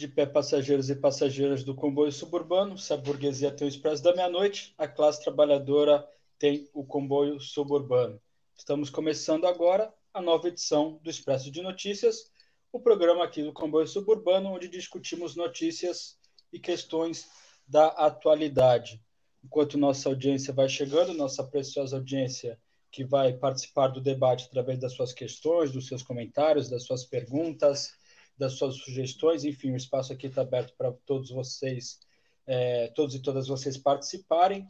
De pé, passageiros e passageiras do comboio suburbano. Se a burguesia tem o expresso da meia-noite, a classe trabalhadora tem o comboio suburbano. Estamos começando agora a nova edição do Expresso de Notícias, o programa aqui do comboio suburbano, onde discutimos notícias e questões da atualidade. Enquanto nossa audiência vai chegando, nossa preciosa audiência que vai participar do debate através das suas questões, dos seus comentários, das suas perguntas, das suas sugestões. Enfim, o espaço aqui está aberto para todos vocês, é, todos e todas vocês participarem.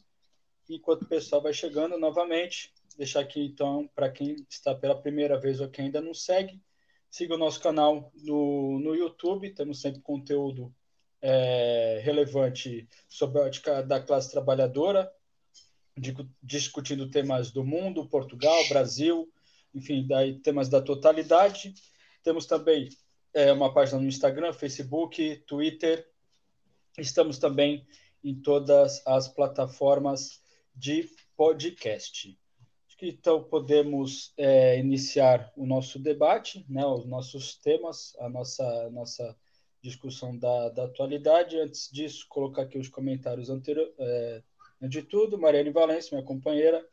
Enquanto o pessoal vai chegando novamente, deixar aqui então para quem está pela primeira vez ou quem ainda não segue, siga o nosso canal no, no YouTube, temos sempre conteúdo é, relevante sobre a ótica da classe trabalhadora, de, discutindo temas do mundo, Portugal, Brasil, enfim, daí temas da totalidade. Temos também é, uma página no Instagram, Facebook, Twitter. Estamos também em todas as plataformas de podcast. Então podemos é, iniciar o nosso debate, né, os nossos temas, a nossa, nossa discussão da, da atualidade. Antes disso, colocar aqui os comentários anteriores. É, de tudo, Mariane Valência, minha companheira,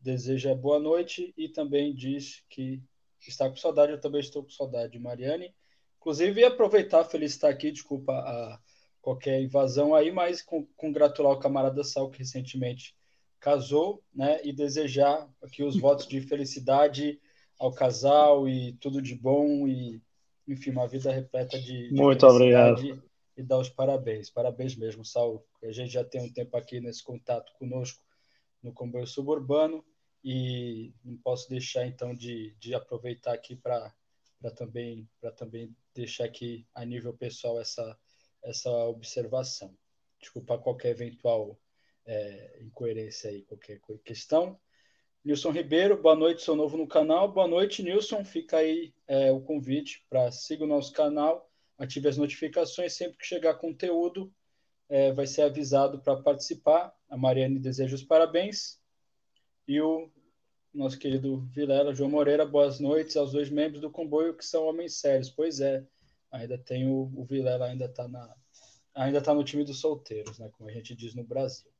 deseja boa noite e também diz que está com saudade. Eu também estou com saudade de Mariane. Inclusive, aproveitar, feliz estar aqui, desculpa a qualquer invasão aí, mas congratular o camarada Sal, que recentemente casou, né, e desejar aqui os votos de felicidade ao casal e tudo de bom e, enfim, uma vida repleta de, de Muito obrigado. E dar os parabéns. Parabéns mesmo, Sal. A gente já tem um tempo aqui nesse contato conosco no comboio suburbano e não posso deixar, então, de, de aproveitar aqui para também, também deixar aqui a nível pessoal essa, essa observação. Desculpa qualquer eventual é, incoerência aí, qualquer questão. Nilson Ribeiro, boa noite, sou novo no canal. Boa noite, Nilson. Fica aí é, o convite para seguir o nosso canal, ative as notificações, sempre que chegar conteúdo, é, vai ser avisado para participar. A Mariane deseja os parabéns. E o nosso querido Vilela, João Moreira, boas noites aos dois membros do comboio que são homens sérios. Pois é, ainda tem o, o Vilela, ainda está na ainda tá no time dos solteiros, né, como a gente diz no Brasil.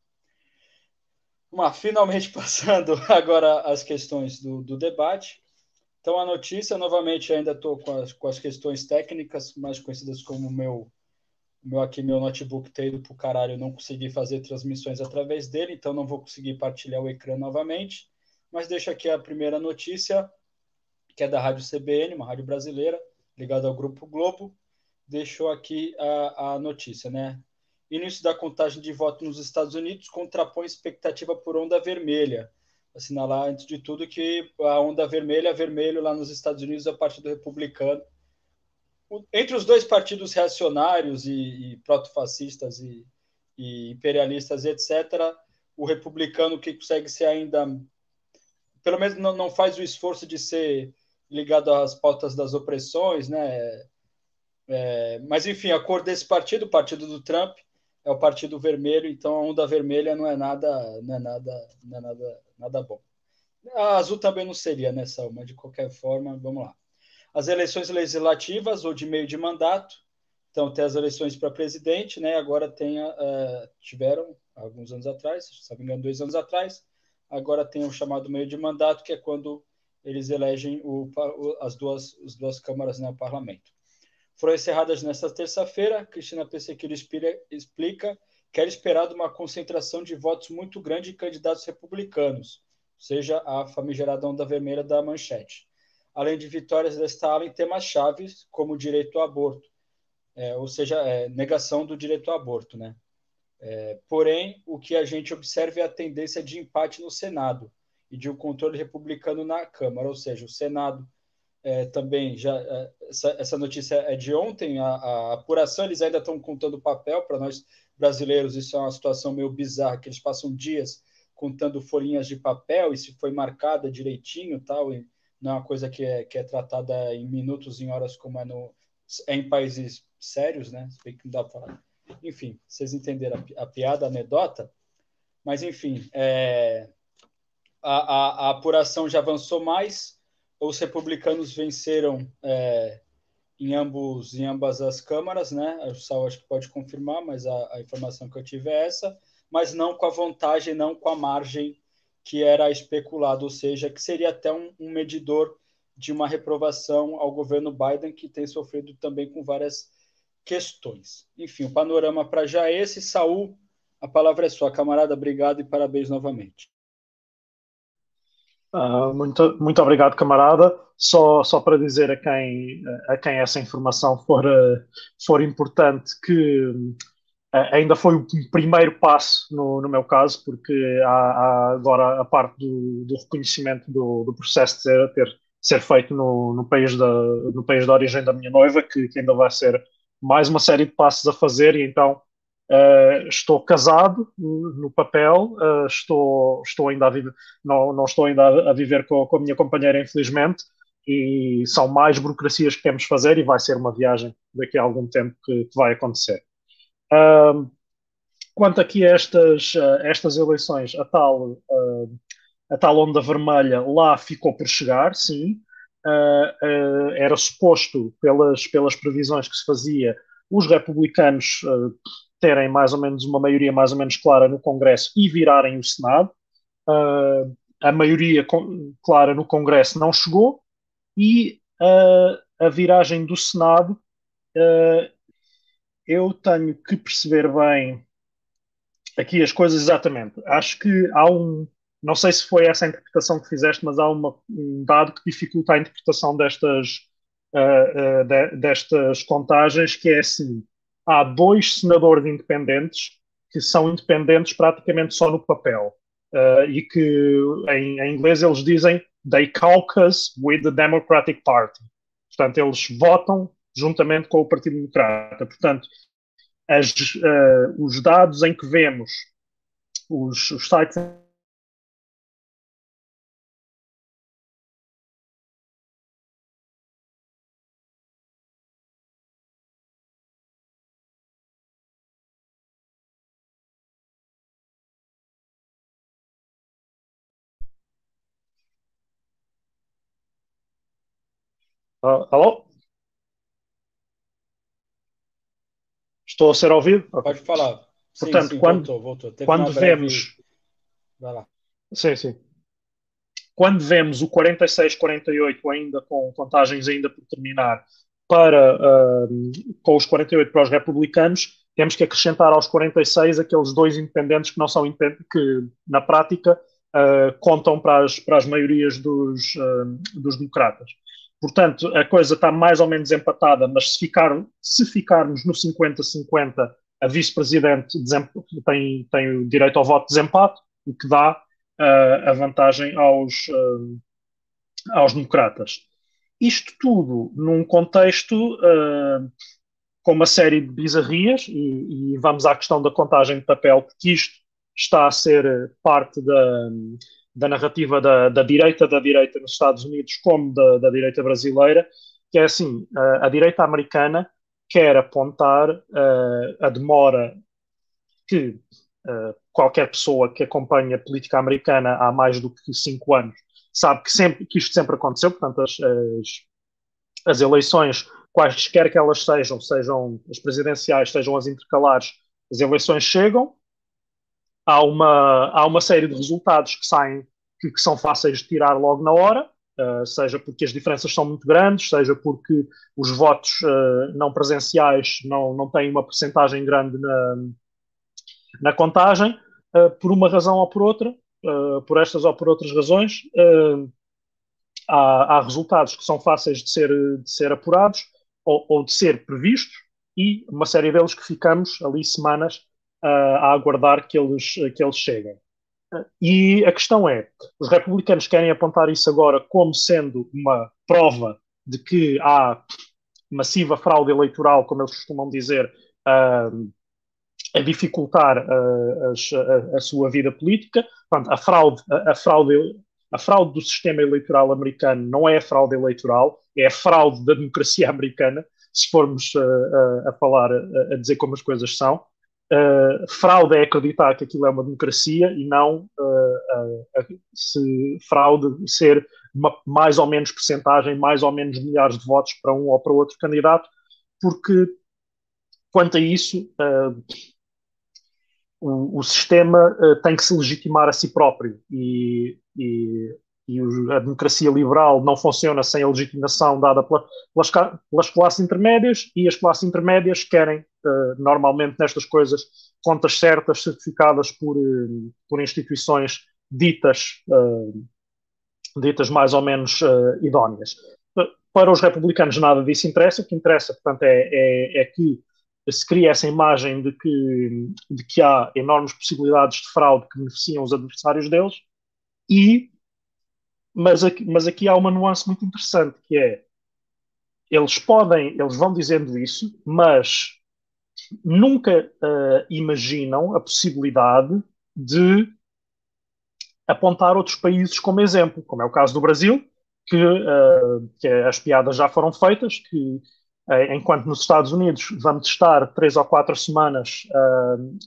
Uma, finalmente passando agora as questões do, do debate. Então, a notícia, novamente, ainda estou com as, com as questões técnicas, mais conhecidas como meu, meu aqui meu notebook ter ido para o caralho, não consegui fazer transmissões através dele, então não vou conseguir partilhar o ecrã novamente mas deixo aqui a primeira notícia, que é da Rádio CBN, uma rádio brasileira, ligada ao Grupo Globo. Deixou aqui a, a notícia, né? Início da contagem de voto nos Estados Unidos contrapõe expectativa por onda vermelha. Assinalar, antes de tudo, que a onda vermelha, vermelho lá nos Estados Unidos é o Partido Republicano. Entre os dois partidos reacionários e, e proto-fascistas e, e imperialistas, etc., o republicano que consegue ser ainda pelo menos não, não faz o esforço de ser ligado às pautas das opressões, né? É, mas enfim, a cor desse partido, o partido do Trump, é o partido vermelho, então a onda vermelha não é nada, não é nada, não é nada, nada bom. A azul também não seria nessa, mas de qualquer forma, vamos lá. As eleições legislativas ou de meio de mandato, então tem as eleições para presidente, né? Agora tem, uh, tiveram alguns anos atrás, se não me engano, dois anos atrás, agora tem o chamado meio de mandato, que é quando eles elegem o, as, duas, as duas câmaras no né, parlamento. Foram encerradas nesta terça-feira. Cristina Pessequilho explica que era esperado uma concentração de votos muito grande de candidatos republicanos, seja a famigerada onda vermelha da manchete. Além de vitórias desta ala em temas chaves, como direito ao aborto, é, ou seja, é, negação do direito ao aborto, né? É, porém, o que a gente observa é a tendência de empate no Senado e de um controle republicano na Câmara, ou seja, o Senado é, também já é, essa, essa, notícia é de ontem, a, a apuração eles ainda estão contando papel para nós brasileiros, isso é uma situação meio bizarra, que eles passam dias contando folhinhas de papel e se foi marcada direitinho tal, e não é uma coisa que é, que é tratada em minutos, em horas, como é, no, é em países sérios, né? Se bem que não dá para enfim, vocês entenderam a, a piada, a anedota. Mas, enfim, é, a, a, a, apuração já avançou mais. Os republicanos venceram é, em, ambos, em ambas as câmaras, né? O Sal acho que pode confirmar, mas a, a informação que eu tive é essa, mas não com a vantagem, não com a margem que era especulado, ou seja, que seria até um, um medidor de uma reprovação ao governo Biden, que tem sofrido também com várias questões. Enfim, o panorama para já é esse. Saul, a palavra é sua, camarada. Obrigado e parabéns novamente. Uh, muito, muito obrigado, camarada. Só, só para dizer a quem, a quem essa informação for, uh, for importante que uh, ainda foi o primeiro passo no, no meu caso, porque há, há agora a parte do, do reconhecimento do, do processo de ser, ter, ser feito no, no, país da, no país de origem da minha noiva, que, que ainda vai ser mais uma série de passos a fazer, e então Uh, estou casado no papel, uh, estou, estou ainda a viver, não, não estou ainda a, viver com, com, a minha companheira, infelizmente, e são mais burocracias que temos de fazer e vai ser uma viagem daqui a algum tempo que, que vai acontecer. Uh, quanto aqui a estas, estas eleições, a tal, a tal onda vermelha lá ficou por chegar, sim. Era suposto, pelas, pelas previsões que se fazia, os republicanos terem mais ou menos uma maioria mais ou menos clara no Congresso e virarem o Senado. Uh, a maioria clara no Congresso não chegou e uh, a viragem do Senado uh, eu tenho que perceber bem aqui as coisas exatamente. Acho que há um, não sei se foi essa a interpretação que fizeste, mas há uma, um dado que dificulta a interpretação destas, uh, uh, de, destas contagens, que é assim: há dois senadores independentes que são independentes praticamente só no papel. Uh, e que em, em, inglês eles dizem they caucus with the Democratic Party. Portanto, eles votam juntamente com o Partido Democrata. Portanto, as, uh, os dados em que vemos os, os sites Alô? Estou a ser ouvido? Pode falar. Portanto, sim, sim, quando, voltou, voltou. quando vemos. Vai lá. Sim, sim. Quando vemos o 46-48 ainda com contagens ainda por terminar para com os 48 para os republicanos, temos que acrescentar aos 46 aqueles dois independentes que não são que na prática uh, contam para as, para as maiorias dos, uh, dos democratas. Portanto, a coisa está mais ou menos empatada, mas se, ficar, se ficarmos no 50-50, a vice-presidente tem, tem o direito ao voto de desempate, o que dá uh, a vantagem aos, uh, aos democratas. Isto tudo num contexto uh, com uma série de bizarrias, e, e, vamos à questão da contagem de papel, porque isto está a ser parte da da narrativa da, da, direita da direita nos Estados Unidos como da, da direita brasileira, que é assim, a, a direita americana quer apontar uh, a demora que uh, qualquer pessoa que acompanha a política americana há mais do que cinco anos sabe que, sempre, que isto sempre aconteceu, portanto as, as, as eleições, quaisquer que elas sejam, sejam as presidenciais, sejam as intercalares, as eleições chegam, há uma, há uma série de resultados que saem que, que são fáceis de tirar logo na hora, uh, seja porque as diferenças são muito grandes, seja porque os votos uh, não presenciais não, não têm uma percentagem grande na, na contagem, uh, por uma razão ou por outra, por estas ou por outras razões, há, há, resultados que são fáceis de ser, de ser apurados ou, ou de ser previstos, e uma série deles que ficamos ali semanas a aguardar que eles, que eles cheguem. E a questão é: os republicanos querem apontar isso agora como sendo uma prova de que há massiva fraude eleitoral, como eles costumam dizer, a dificultar uh, a, a, sua vida política. Portanto, a fraude, a, a, fraude, a fraude do sistema eleitoral americano não é a fraude eleitoral, é a fraude da democracia americana, se formos a falar, a dizer como as coisas são. Uh, fraude é acreditar que aquilo é uma democracia e não uh, uh, se fraude ser uma mais ou menos percentagem, mais ou menos milhares de votos para um ou para outro candidato, porque quanto a isso, o, o, sistema tem que se legitimar a si próprio e, e, e a democracia liberal não funciona sem a legitimação dada pela, pelas, pelas, classes intermédias e as classes intermédias querem, uh, normalmente nestas coisas, contas certas, certificadas por, uh, por instituições ditas, uh, ditas mais ou menos idóneas. Para os republicanos nada disso interessa, o que interessa, portanto, é, é, é que se cria essa imagem de que, de que há enormes possibilidades de fraude que beneficiam os adversários deles e mas aqui, mas aqui há uma nuance muito interessante que é eles podem, eles vão dizendo isso, mas nunca uh, imaginam a possibilidade de apontar outros países como exemplo, como é o caso do Brasil, que, uh, que as piadas já foram feitas, que enquanto nos Estados Unidos vamos estar três ou quatro semanas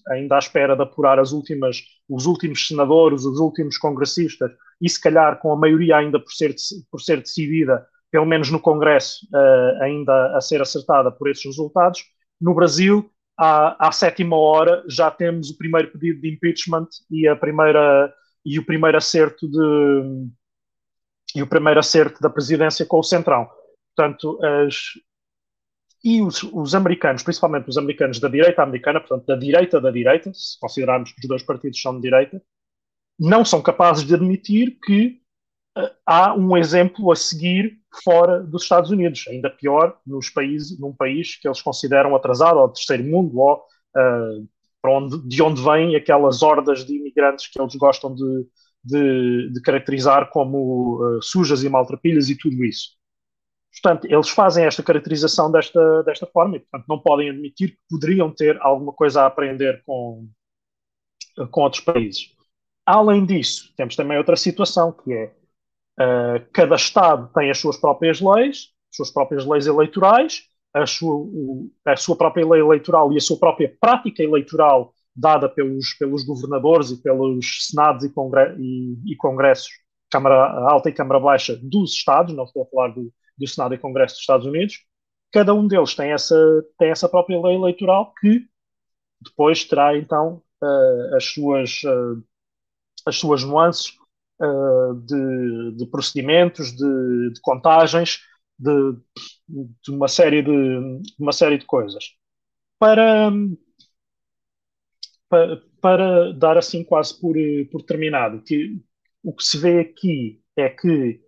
ainda à espera de apurar as últimas, os últimos senadores, os últimos congressistas e se calhar com a maioria ainda por ser, por ser decidida, pelo menos no Congresso, uh, ainda a ser acertada por esses resultados. No Brasil, à, à, sétima hora, já temos o primeiro pedido de impeachment e, a primeira, e o primeiro acerto de e o primeiro acerto da presidência com o Centrão. Portanto, as, e os, os, americanos, principalmente os americanos da direita americana, portanto, da direita da direita, se considerarmos que os dois partidos são de direita, não são capazes de admitir que uh, há um exemplo a seguir fora dos Estados Unidos, ainda pior nos países, num país que eles consideram atrasado ou terceiro mundo ou uh, onde, de onde vêm aquelas hordas de imigrantes que eles gostam de, de, de caracterizar como uh, sujas e maltrapilhas e tudo isso. Portanto, eles fazem esta caracterização desta, desta forma e, portanto, não podem admitir que poderiam ter alguma coisa a aprender com, com outros países. Além disso, temos também outra situação, que é uh, cada Estado tem as suas próprias leis, as suas próprias leis eleitorais, a sua, o, a sua própria lei eleitoral e a sua própria prática eleitoral dada pelos, pelos governadores e pelos senados e, congre e, e congressos, Câmara Alta e Câmara Baixa dos Estados, não estou a falar do, do Senado e Congresso dos Estados Unidos, cada um deles tem essa, tem essa própria lei eleitoral que depois terá então uh, as suas uh, as suas nuances uh, de, de, procedimentos, de, de contagens, de, de, uma série de, uma série de coisas. Para, para, para dar assim quase por, por terminado, que o que se vê aqui é que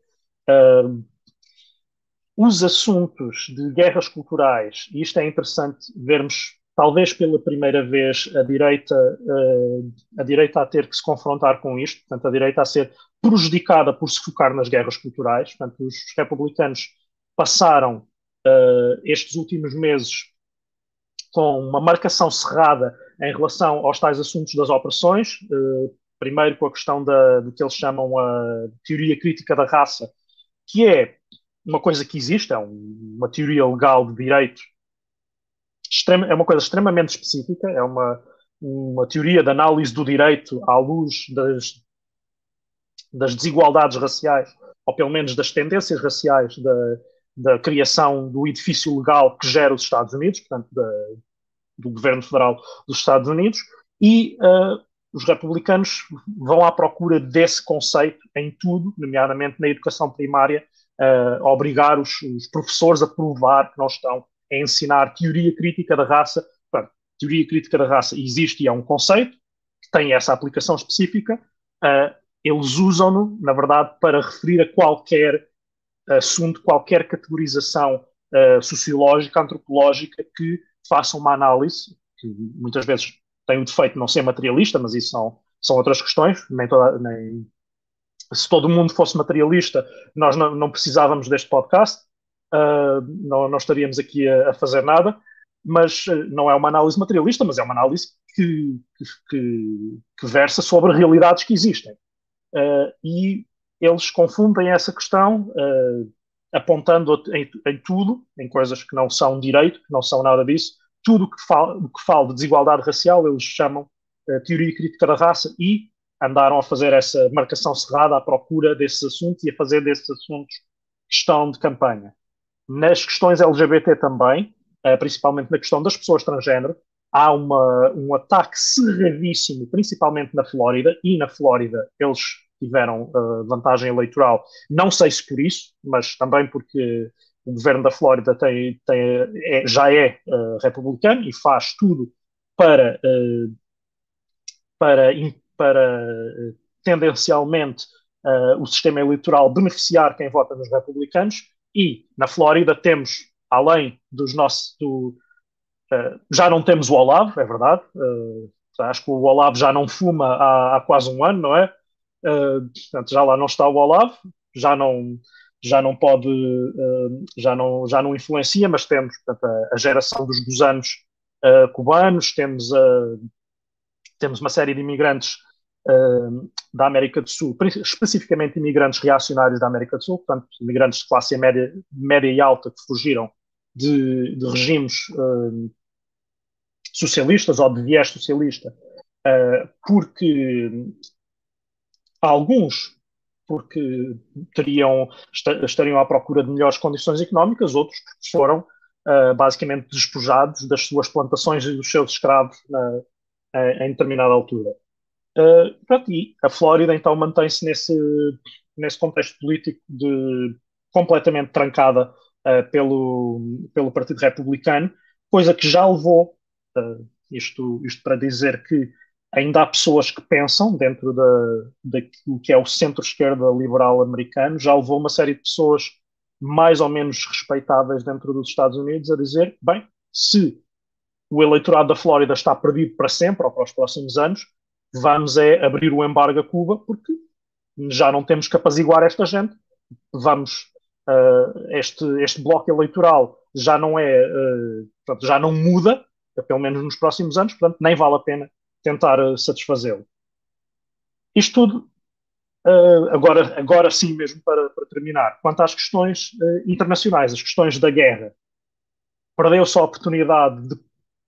os assuntos de guerras culturais, e isto é interessante vermos talvez pela primeira vez a direita, uh, a direita a ter que se confrontar com isto, portanto, a direita a ser prejudicada por se focar nas guerras culturais. Portanto, os republicanos passaram uh, estes últimos meses com uma marcação cerrada em relação aos tais assuntos das opressões, uh, primeiro com a questão da, do que eles chamam a teoria crítica da raça, que é uma coisa que existe, é um, uma teoria legal de direito é uma coisa extremamente específica, é uma, uma teoria de análise do direito à luz das, das desigualdades raciais, ou pelo menos das tendências raciais da, da criação do edifício legal que gera os Estados Unidos, portanto, da, do governo federal dos Estados Unidos, e uh, os republicanos vão à procura desse conceito em tudo, nomeadamente na educação primária, uh, obrigar os, os, professores a provar que não estão é ensinar teoria crítica da raça. Portanto, teoria crítica da raça existe e é um conceito que tem essa aplicação específica. Uh, eles usam-no, na verdade, para referir a qualquer assunto, qualquer categorização uh, sociológica, antropológica que faça uma análise, que muitas vezes tem o defeito de não ser materialista, mas isso são, são outras questões. Nem toda, nem, se todo mundo fosse materialista, nós não, não precisávamos deste podcast uh, não, não, estaríamos aqui a, a, fazer nada, mas uh, não é uma análise materialista, mas é uma análise que, que, que versa sobre realidades que existem. Uh, e eles confundem essa questão apontando em, em, tudo, em coisas que não são direito, que não são nada disso, tudo que que fala de desigualdade racial, eles chamam teoria crítica da raça e andaram a fazer essa marcação cerrada à procura desses assuntos e a fazer desses assuntos questão de campanha. Nas questões LGBT também, uh, principalmente na questão das pessoas transgênero, há uma, um ataque cerradíssimo, principalmente na Flórida, e na Flórida eles tiveram uh, vantagem eleitoral, não sei se por isso, mas também porque o governo da Flórida tem, tem, é, já é uh, republicano e faz tudo para, uh, para, para tendencialmente o sistema eleitoral beneficiar quem vota nos republicanos. E na Flórida temos, além dos nossos, do, Uh, já não temos o Olavo, é verdade. Uh, acho que o Olavo já não fuma há, há quase um ano, não é? Uh, portanto, já lá não está o Olavo, já não, já não pode, já, não, já não influencia, mas temos portanto, a, a geração dos, dos anos cubanos, temos, temos uma série de imigrantes da América do Sul, especificamente imigrantes reacionários da América do Sul, portanto, imigrantes de classe média, média e alta que fugiram de, de regimes uh, socialistas ou de viés socialista, uh, porque alguns porque teriam, estariam à procura de melhores condições económicas, outros foram uh, basicamente despojados das suas plantações e dos seus escravos na, em determinada altura. Uh, pronto, e a Flórida então mantém-se nesse, nesse contexto político de completamente trancada uh, pelo, pelo Partido Republicano, coisa que já levou, uh, isto, isto para dizer que ainda há pessoas que pensam dentro da, daquilo que é o centro-esquerda liberal americano, já levou uma série de pessoas mais ou menos respeitáveis dentro dos Estados Unidos a dizer, bem, se o eleitorado da Flórida está perdido para sempre ou para os próximos anos, vamos é abrir o embargo a Cuba porque já não temos que apaziguar esta gente, vamos uh, este, este bloco eleitoral já não é, uh, portanto, já não muda, pelo menos nos próximos anos, portanto, nem vale a pena tentar uh, satisfazê-lo. Isto tudo, agora, agora sim mesmo para, para terminar, quanto às questões internacionais, as questões da guerra, perdeu-se a oportunidade de,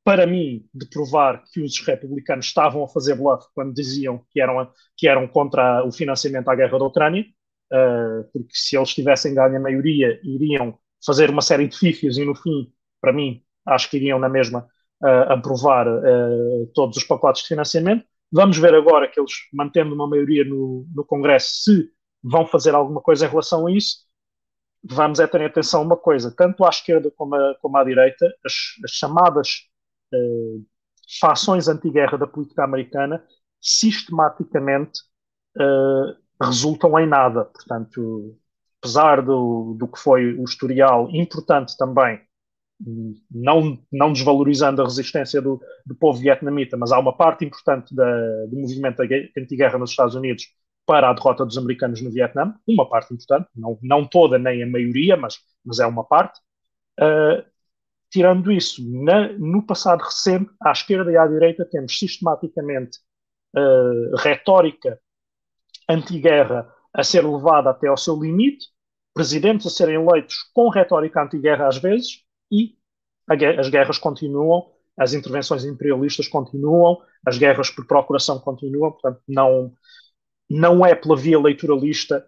para mim, de provar que os republicanos estavam a fazer bluff quando diziam que eram, que eram contra o financiamento à guerra da Ucrânia uh, porque se eles tivessem ganho a maioria, iriam fazer uma série de fifias e no fim, para mim, acho que iriam na mesma uh, aprovar uh, todos os pacotes de financiamento. Vamos ver agora que eles, mantendo uma maioria no, no Congresso, se vão fazer alguma coisa em relação a isso. Vamos é ter atenção a uma coisa, tanto à esquerda como, a, como à direita, as, as chamadas uh, fações anti-guerra da política americana sistematicamente uh, resultam em nada. Portanto, apesar do, do que foi o historial importante também, não, não desvalorizando a resistência do, do povo vietnamita, mas há uma parte importante da, do movimento anti-guerra nos Estados Unidos para a derrota dos americanos no Vietnã, uma parte importante, não, não toda nem a maioria, mas, mas é uma parte. Uh, tirando isso, na, no passado recente, à esquerda e à direita, temos sistematicamente uh, retórica antiguerra a ser levada até ao seu limite, presidentes a serem eleitos com retórica antiguerra às vezes, e as guerras continuam, as intervenções imperialistas continuam, as guerras por procuração continuam, portanto, não, não é pela via eleitoralista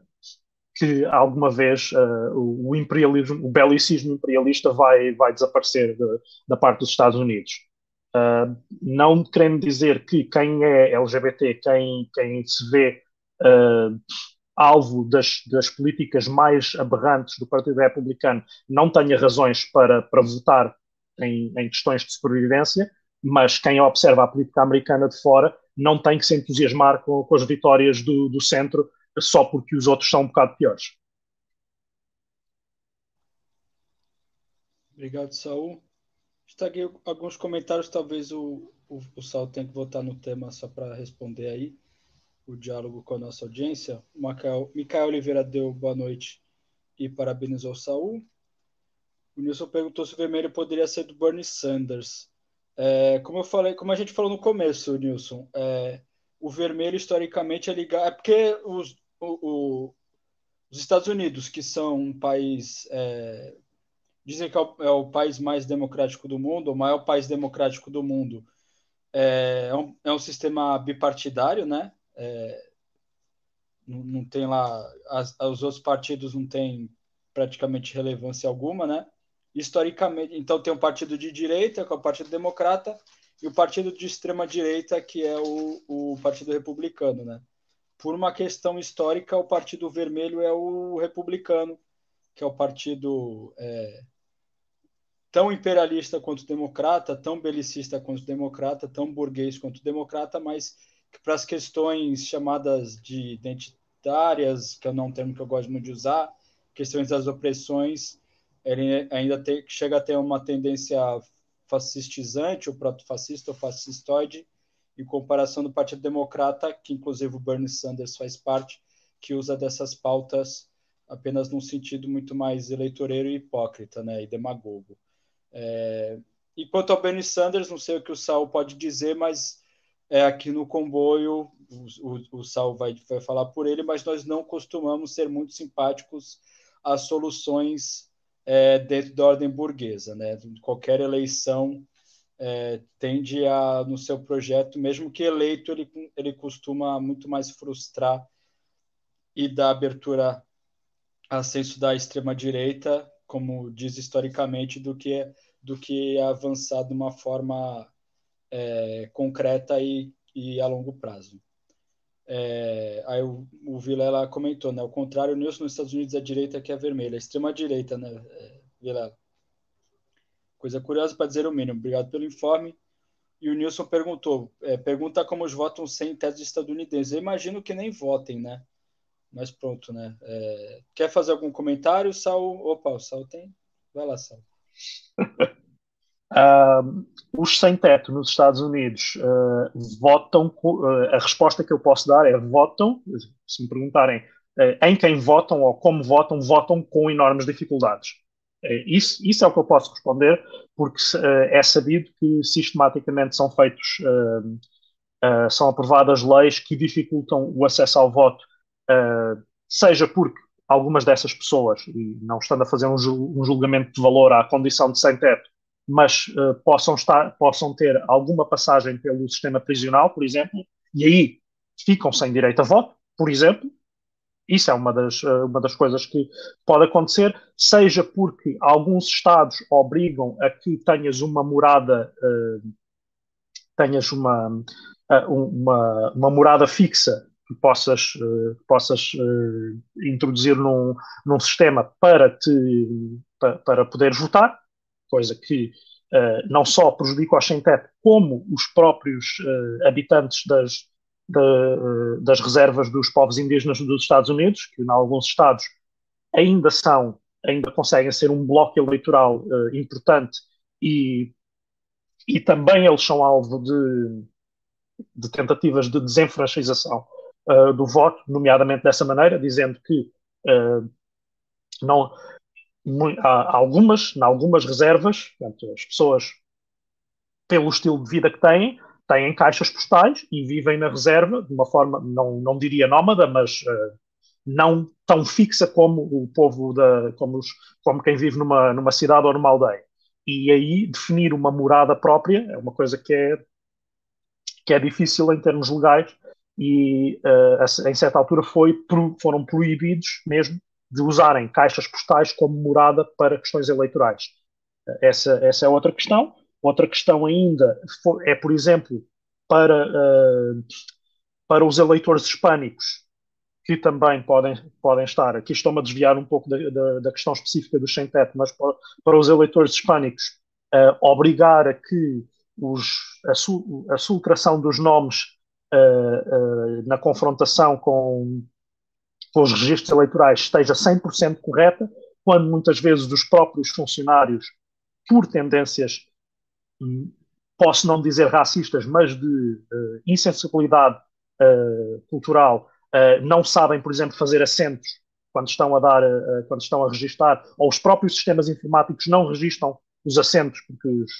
que alguma vez uh, o, imperialismo, o belicismo imperialista vai, vai desaparecer de, da parte dos Estados Unidos. Uh, não querendo dizer que quem é LGBT, quem, quem se vê uh, alvo das, das, políticas mais aberrantes do Partido Republicano não tenha razões para, para votar em, em questões de sobrevivência, mas quem observa a política americana de fora não tem que se entusiasmar com, com as vitórias do, do centro só porque os outros são um bocado piores. Obrigado, Saul. Está aqui alguns comentários, talvez o, o, o Saul tenha que votar no tema só para responder aí o diálogo com a nossa audiência. Micael Oliveira deu boa noite e parabenizou o Saul. O Nilson perguntou se o vermelho poderia ser do Bernie Sanders. É, como eu falei, como a gente falou no começo, Nilson, é, o vermelho historicamente é ligado. É porque os, o, o, os Estados Unidos, que são um país. É, dizem que é o, é o, país mais democrático do mundo, o maior país democrático do mundo. É, é um, é um sistema bipartidário, né? é, não, não, tem lá, as, os outros partidos não têm praticamente relevância alguma, né? Historicamente, então tem um partido de direita, que é o Partido Democrata, e o partido de extrema direita, que é o, o Partido Republicano, né? Por uma questão histórica, o Partido Vermelho é o republicano, que é o partido é, tão imperialista quanto democrata, tão belicista quanto democrata, tão burguês quanto democrata, mas que para as questões chamadas de identitárias, que é um termo que eu gosto muito de usar, questões das opressões, ele ainda tem, chega a ter uma tendência fascistizante, ou proto-fascista ou fascistoide, em comparação do Partido Democrata, que inclusive o Bernie Sanders faz parte, que usa dessas pautas apenas num sentido muito mais eleitoreiro e hipócrita, né, e demagogo. É, e quanto ao Bernie Sanders, não sei o que o Sal pode dizer, mas é, aqui no comboio o, o, o Sal vai, vai falar por ele, mas nós não costumamos ser muito simpáticos às soluções é, dentro da ordem burguesa. Né? Qualquer eleição é, tende a, no seu projeto, mesmo que eleito, ele, ele costuma muito mais frustrar e dar abertura a senso da extrema-direita como diz historicamente, do que, do que avançar de uma forma é, concreta e, e a longo prazo. É, aí o, o Vilela comentou, né? Ao contrário, o Nilson nos Estados Unidos é a direita que é vermelha, a extrema direita, né, é, Vilela? Coisa curiosa para dizer o mínimo. Obrigado pelo informe. E o Nilson perguntou, é, pergunta como os votam sem tese estadunidenses. Eu imagino que nem votem, né? Mas pronto, né? É... Quer fazer algum comentário, Sal? Opa, o Sal tem. Vai lá, Sal. uh, os sem-teto nos Estados Unidos uh, votam. Uh, a resposta que eu posso dar é votam. Se me perguntarem em quem votam ou como votam, votam com enormes dificuldades. Isso, isso, é o que eu posso responder, porque é sabido que sistematicamente são feitos, são aprovadas leis que dificultam o acesso ao voto seja porque algumas dessas pessoas, e não estando a fazer um, julgamento de valor à condição de sem-teto, mas uh, possam, estar, possam ter alguma passagem pelo sistema prisional, por exemplo, e aí ficam sem direito a voto, por exemplo. Isso é uma das, uh, uma das coisas que pode acontecer, seja porque alguns Estados obrigam a que tenhas uma morada, uh, tenhas uma, uma, uma morada fixa que possas, possas uh, introduzir num, num sistema para, te, para, para poderes votar, coisa que uh, não só prejudica os sem-teto, como os próprios habitantes das, de, das reservas dos povos indígenas dos Estados Unidos, que em alguns estados ainda são, ainda conseguem ser um bloco eleitoral importante e, e também eles são alvo de, de tentativas de desenfranchização uh, do voto, nomeadamente dessa maneira, dizendo que uh, não, algumas, algumas reservas, portanto, as pessoas, pelo estilo de vida que têm, têm caixas postais e vivem na reserva de uma forma, não, não diria nómada, mas uh, não tão fixa como o povo da, como, os, como quem vive numa, numa cidade ou numa aldeia. E aí definir uma morada própria é uma coisa que é, que é difícil em termos legais e uh, em certa altura foi, foram proibidos mesmo de usarem caixas postais como morada para questões eleitorais. Essa, essa é outra questão. Outra questão ainda é, por exemplo, para, uh, para os eleitores hispânicos, que também podem, podem estar, aqui estou-me a desviar um pouco da, da, da questão específica do sem-teto, mas para, para, os eleitores hispânicos, uh, obrigar a que os, a, su, a sultração dos nomes na confrontação com, com os registros eleitorais esteja 100% correta, quando muitas vezes os próprios funcionários, por tendências, hum, posso não dizer racistas, mas de uh, insensibilidade cultural, não sabem, por exemplo, fazer acentos quando estão a dar, quando estão a registar, ou os próprios sistemas informáticos não registram os acentos, porque os,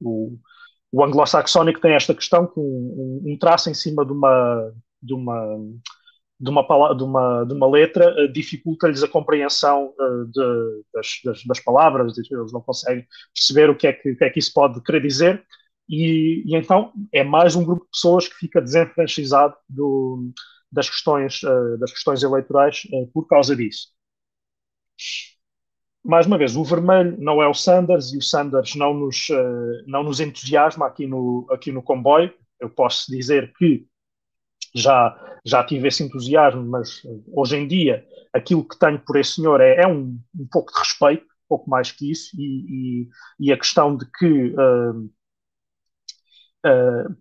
o, o anglo-saxónico tem esta questão que um, um, traço em cima de uma, de uma, de uma, de uma, de uma letra uh, dificulta-lhes a compreensão uh, de, das, das, das, palavras, eles não conseguem perceber o que, é que, que é que isso pode querer dizer. e, e, então é mais um grupo de pessoas que fica desenfranchisado do, das, questões, uh, das questões eleitorais por causa disso. Mais uma vez, o vermelho não é o Sanders e o Sanders não nos, não nos entusiasma aqui no, aqui no comboio. Eu posso dizer que já, já tive esse entusiasmo, mas hoje em dia aquilo que tenho por esse senhor é, é um, um pouco de respeito, pouco mais que isso, e, e, e a questão de que uh, uh,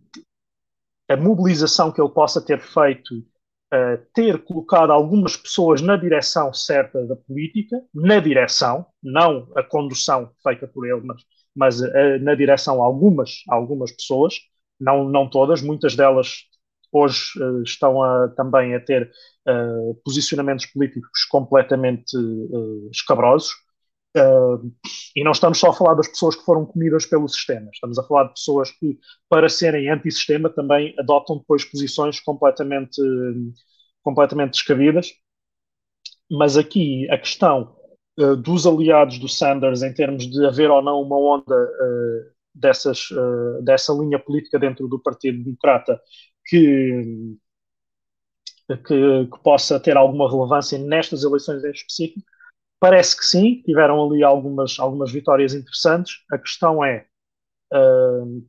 a mobilização que ele possa ter feito, uh, ter colocado algumas pessoas na direção certa da política, na direção, não a condução feita por ele, mas, mas na direção algumas, algumas pessoas, não, não todas, muitas delas hoje estão a, também a ter posicionamentos políticos completamente escabrosos, Uh, e não estamos só a falar das pessoas que foram comidas pelo sistema, estamos a falar de pessoas que, para serem antissistema, também adotam depois posições completamente, completamente descabidas. Mas aqui a questão uh, dos aliados do Sanders, em termos de haver ou não uma onda uh, dessas, dessa linha política dentro do Partido Democrata que, que, que possa ter alguma relevância nestas eleições em específico, Parece que sim, tiveram ali algumas, algumas vitórias interessantes. A questão é, uh,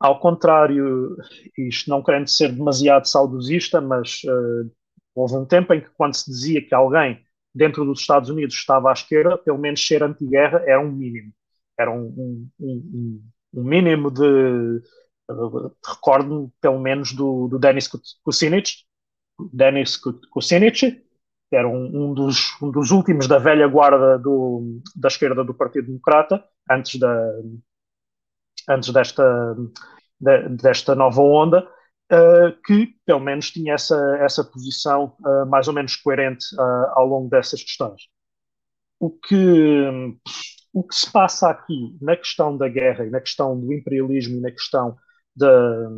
ao contrário, isto não querendo ser demasiado saudosista, mas uh, houve um tempo em que, quando se dizia que alguém dentro dos Estados Unidos estava à esquerda, pelo menos ser anti-guerra era um mínimo. Era um, um, um, um mínimo de. Recordo-me, pelo menos, do, do Denis Kucinich, Denis Kucinich, que era um, um, dos, um dos últimos da velha guarda do, da esquerda do Partido Democrata, antes, da, antes desta, de, desta nova onda, uh, que pelo menos tinha essa, essa posição uh, mais ou menos coerente uh, ao longo dessas questões. O que, o que se passa aqui na questão da guerra e na questão do imperialismo e na questão da,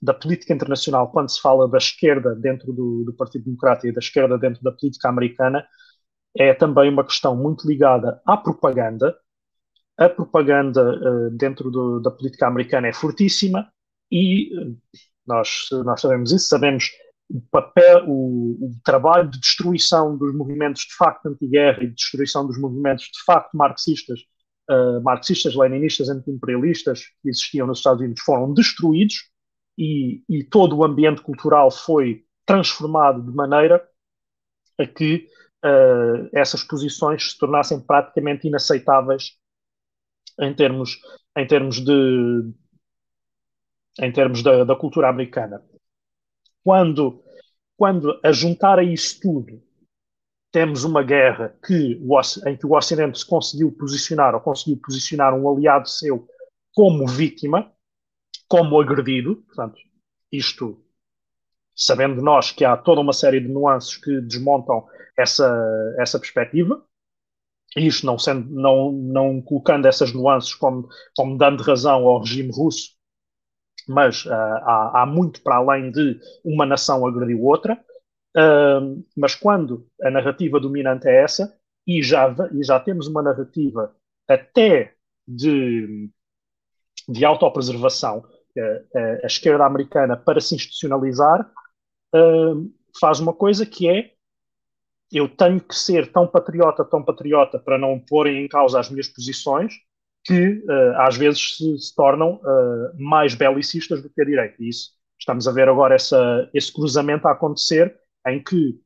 da política internacional, quando se fala da esquerda dentro do, do Partido Democrata e da esquerda dentro da política americana, é também uma questão muito ligada à propaganda. A propaganda uh, dentro do, da política americana é fortíssima e uh, nós, nós sabemos isso, sabemos o papel, o, o, trabalho de destruição dos movimentos de facto anti-guerra e de destruição dos movimentos de facto marxistas uh, marxistas, leninistas, anti-imperialistas que existiam nos Estados Unidos foram destruídos e, e, todo o ambiente cultural foi transformado de maneira a que uh, essas posições se tornassem praticamente inaceitáveis em termos, em termos de em termos da, da cultura americana. Quando, quando a juntar a isso tudo temos uma guerra que em que o Ocidente se conseguiu posicionar, ou conseguiu posicionar um aliado seu como vítima, como agredido, portanto, isto sabendo nós que há toda uma série de nuances que desmontam essa, essa perspectiva, isto não, sendo, não, não colocando essas nuances como, como dando razão ao regime russo, mas uh, há, há muito para além de uma nação agrediu outra, Mas quando a narrativa dominante é essa, e já, e já temos uma narrativa até de, de autopreservação, a, a, esquerda americana, para se institucionalizar, uh, faz uma coisa que é eu tenho que ser tão patriota, tão patriota, para não porem em causa as minhas posições, que uh, às vezes se, se tornam mais belicistas do que a direita. E isso, estamos a ver agora essa, esse cruzamento a acontecer em que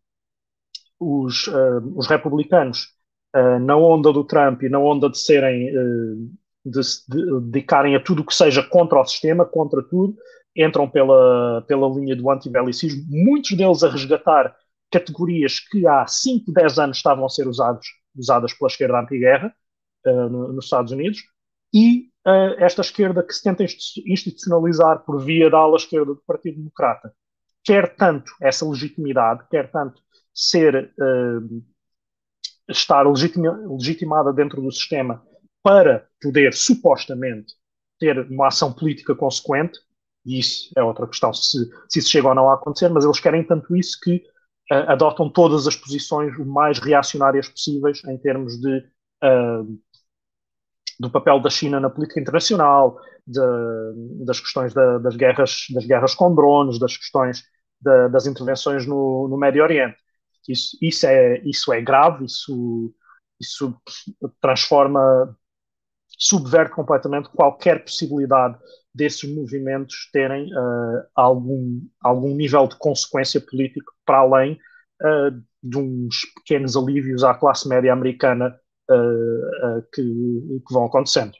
os, uh, os republicanos, uh, na onda do Trump e na onda de serem, uh, de se dedicarem a tudo o que seja contra o sistema, contra tudo, entram pela, pela linha do antibelicismo, muitos deles a resgatar categorias que há 5, 10 anos estavam a ser usados, usadas pela esquerda anti-guerra no, nos Estados Unidos, e esta esquerda que se tenta institucionalizar por via da ala esquerda do Partido Democrata quer tanto essa legitimidade, quer tanto ser uh, estar legitima, legitimada dentro do sistema para poder supostamente ter uma ação política consequente, e isso é outra questão se, se isso chega ou não a acontecer, mas eles querem tanto isso que uh, adotam todas as posições o mais reacionárias possíveis em termos de uh, do papel da China na política internacional, de, das questões da, das, guerras, das guerras com drones, das questões da, das intervenções no, no Médio Oriente. Isso, isso, é, isso é grave, isso, isso transforma, subverte completamente qualquer possibilidade desses movimentos terem uh, algum, algum nível de consequência política para além uh, de uns pequenos alívios à classe média americana uh, que, que vão acontecendo.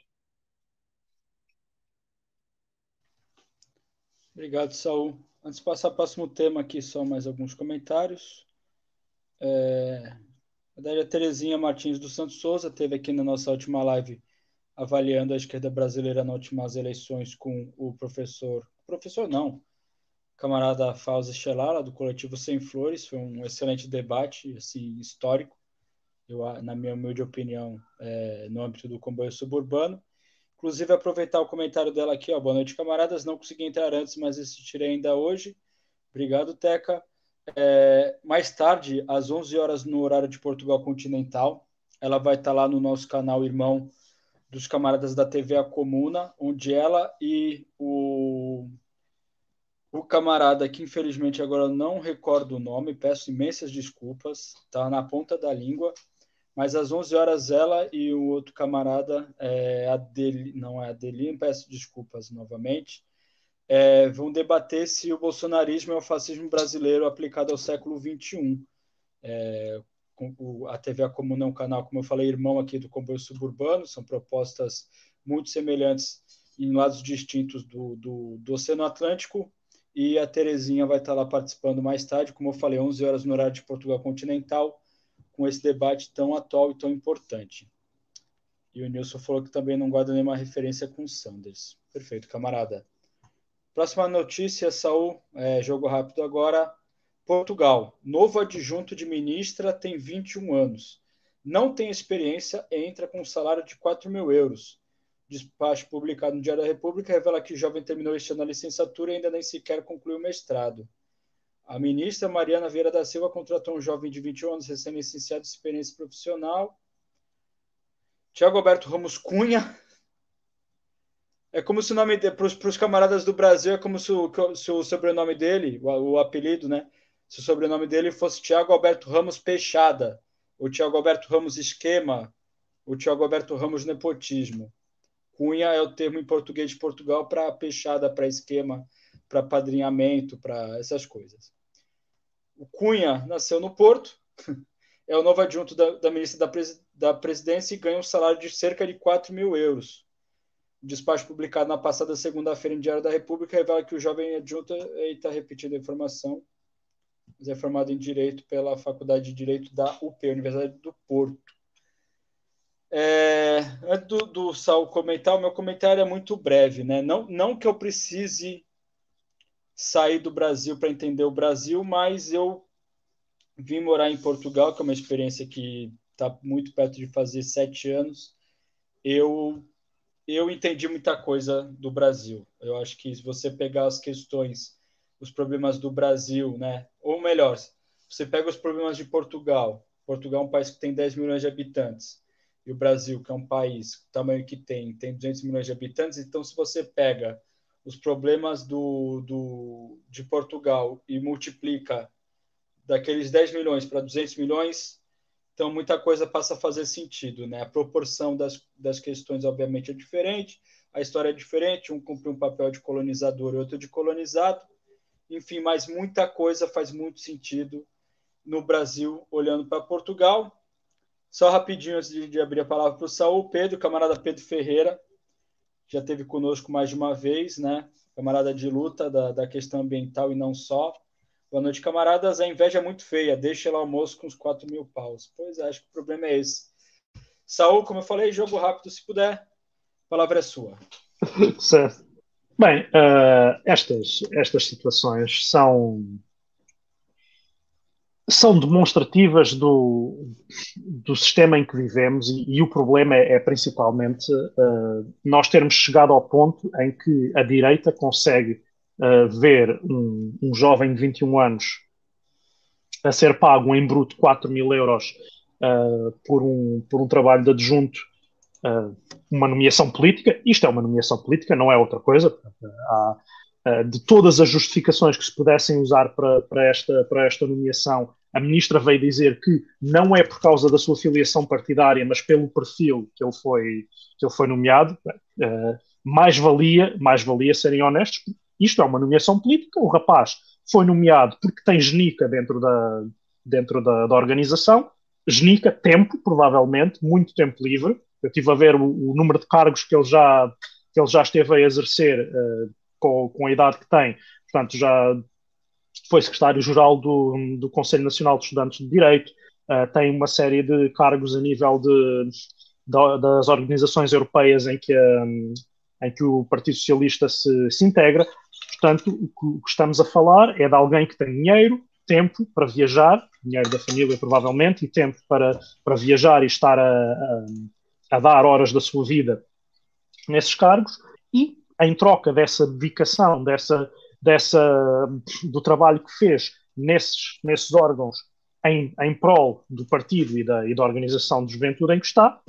Obrigado, Saul. Antes de passar para o próximo tema aqui, só mais alguns comentários. É, a Terezinha Martins dos Santos Souza teve aqui na nossa última live avaliando a esquerda brasileira nas últimas eleições com o professor, professor não, camarada Fauzi Shelara, do coletivo Sem Flores, foi um excelente debate, assim, histórico, eu, na minha humilde opinião, é, no âmbito do comboio suburbano. Inclusive, aproveitar o comentário dela aqui, ó, boa noite, camaradas, não consegui entrar antes, mas assistirei ainda hoje. Obrigado, Teca. É, mais tarde, às 11 horas no horário de Portugal Continental, ela vai estar lá no nosso canal Irmão dos camaradas da TV A Comuna, onde ela e o, o camarada, que infelizmente agora não recordo o nome, peço imensas desculpas, tá na ponta da língua, mas às 11 horas ela e o outro camarada, é, não é Adelino, peço desculpas novamente, é, vão debater se o bolsonarismo é o fascismo brasileiro aplicado ao século XXI. É, a TV A Comuna é um canal, como eu falei, irmão aqui do comboio suburbano, são propostas muito semelhantes em lados distintos do, do, do Oceano Atlântico, e a Terezinha vai estar lá participando mais tarde, como eu falei, 11 horas no horário de Portugal Continental, com esse debate tão atual e tão importante. E o Nilson falou que também não guarda nenhuma referência com o Sanders. Perfeito, camarada. Próxima notícia, Saul, é, jogo rápido agora. Portugal, novo adjunto de ministra, tem 21 anos. Não tem experiência e entra com um salário de 4 mil euros. Despacho publicado no Diário da República revela que o jovem terminou este ano a licenciatura e ainda nem sequer concluiu o mestrado. A ministra Mariana Vieira da Silva contratou um jovem de 21 anos, recém-licenciado de experiência profissional. Tiago Alberto Ramos Cunha. É como se o nome para os camaradas do Brasil é como se o, se o sobrenome dele, o, o apelido, né? se o sobrenome dele fosse Tiago Alberto Ramos Peixada, ou Tiago Alberto Ramos Esquema, ou Tiago Alberto Ramos Nepotismo. Cunha é o termo em português de Portugal para peixada, para esquema, para padrinhamento, para essas coisas. O Cunha nasceu no Porto, é o novo adjunto da, da ministra da, pres, da Presidência e ganha um salário de cerca de 4 mil euros. O despacho publicado na passada segunda-feira em Diário da República revela que o jovem adjunto, está repetindo a informação, é formado em Direito pela Faculdade de Direito da UP, Universidade do Porto. É, antes do, do Sal comentar, o meu comentário é muito breve. Né? Não, não que eu precise sair do Brasil para entender o Brasil, mas eu vim morar em Portugal, que é uma experiência que está muito perto de fazer sete anos. Eu eu entendi muita coisa do Brasil. Eu acho que se você pegar as questões os problemas do Brasil, né? Ou melhor, você pega os problemas de Portugal. Portugal é um país que tem 10 milhões de habitantes. E o Brasil, que é um país, o tamanho que tem, tem 200 milhões de habitantes. Então, se você pega os problemas do, do, de Portugal e multiplica daqueles 10 milhões para 200 milhões, então muita coisa passa a fazer sentido. Né? A proporção das, das questões, obviamente, é diferente, a história é diferente, um cumpre um papel de colonizador e outro de colonizado, enfim, mas muita coisa faz muito sentido no Brasil, olhando para Portugal. Só rapidinho, antes de, abrir a palavra para o Saul, Pedro, camarada Pedro Ferreira, já teve conosco mais de uma vez, né? Camarada de luta da, da questão ambiental e não só. Boa noite, camaradas. A inveja é muito feia. Deixa o almoço com os 4 mil paus. Pois é, acho que o problema é esse. Saul, como eu falei, jogo rápido se puder. A palavra é sua. Certo. Bem, uh, estas, estas situações são, são demonstrativas do, do sistema em que vivemos e, e o problema é, é principalmente uh, nós termos chegado ao ponto em que a direita consegue uh, ver um, um, jovem de 21 anos a ser pago em bruto 4 mil euros por, um, por um trabalho de adjunto uma nomeação política. Isto é uma nomeação política, não é outra coisa. Há, de todas as justificações que se pudessem usar para, para, esta, para esta nomeação, a ministra veio dizer que não é por causa da sua filiação partidária, mas pelo perfil que ele foi, que ele foi nomeado. Uh, mais valia, mais valia serem honestos. Isto é uma nomeação política. O rapaz foi nomeado porque tem genica dentro da, dentro da, da organização. Genica, tempo, provavelmente, muito tempo livre. Eu estive a ver o, o, número de cargos que ele já, que ele já esteve a exercer uh, com, com a idade que tem. Portanto, já foi secretário-geral do, do Conselho Nacional de Estudantes de Direito, uh, tem uma série de cargos a nível de, de das organizações europeias em que, um, em que o Partido Socialista se, se integra. Portanto, o que, o que estamos a falar é de alguém que tem dinheiro, tempo para viajar, dinheiro da família provavelmente, e tempo para, para viajar e estar a, a, a dar horas da sua vida nesses cargos, e em troca dessa dedicação, dessa dessa, do trabalho que fez nesses, nesses órgãos em, em prol do partido e da, e da organização de juventude em que está,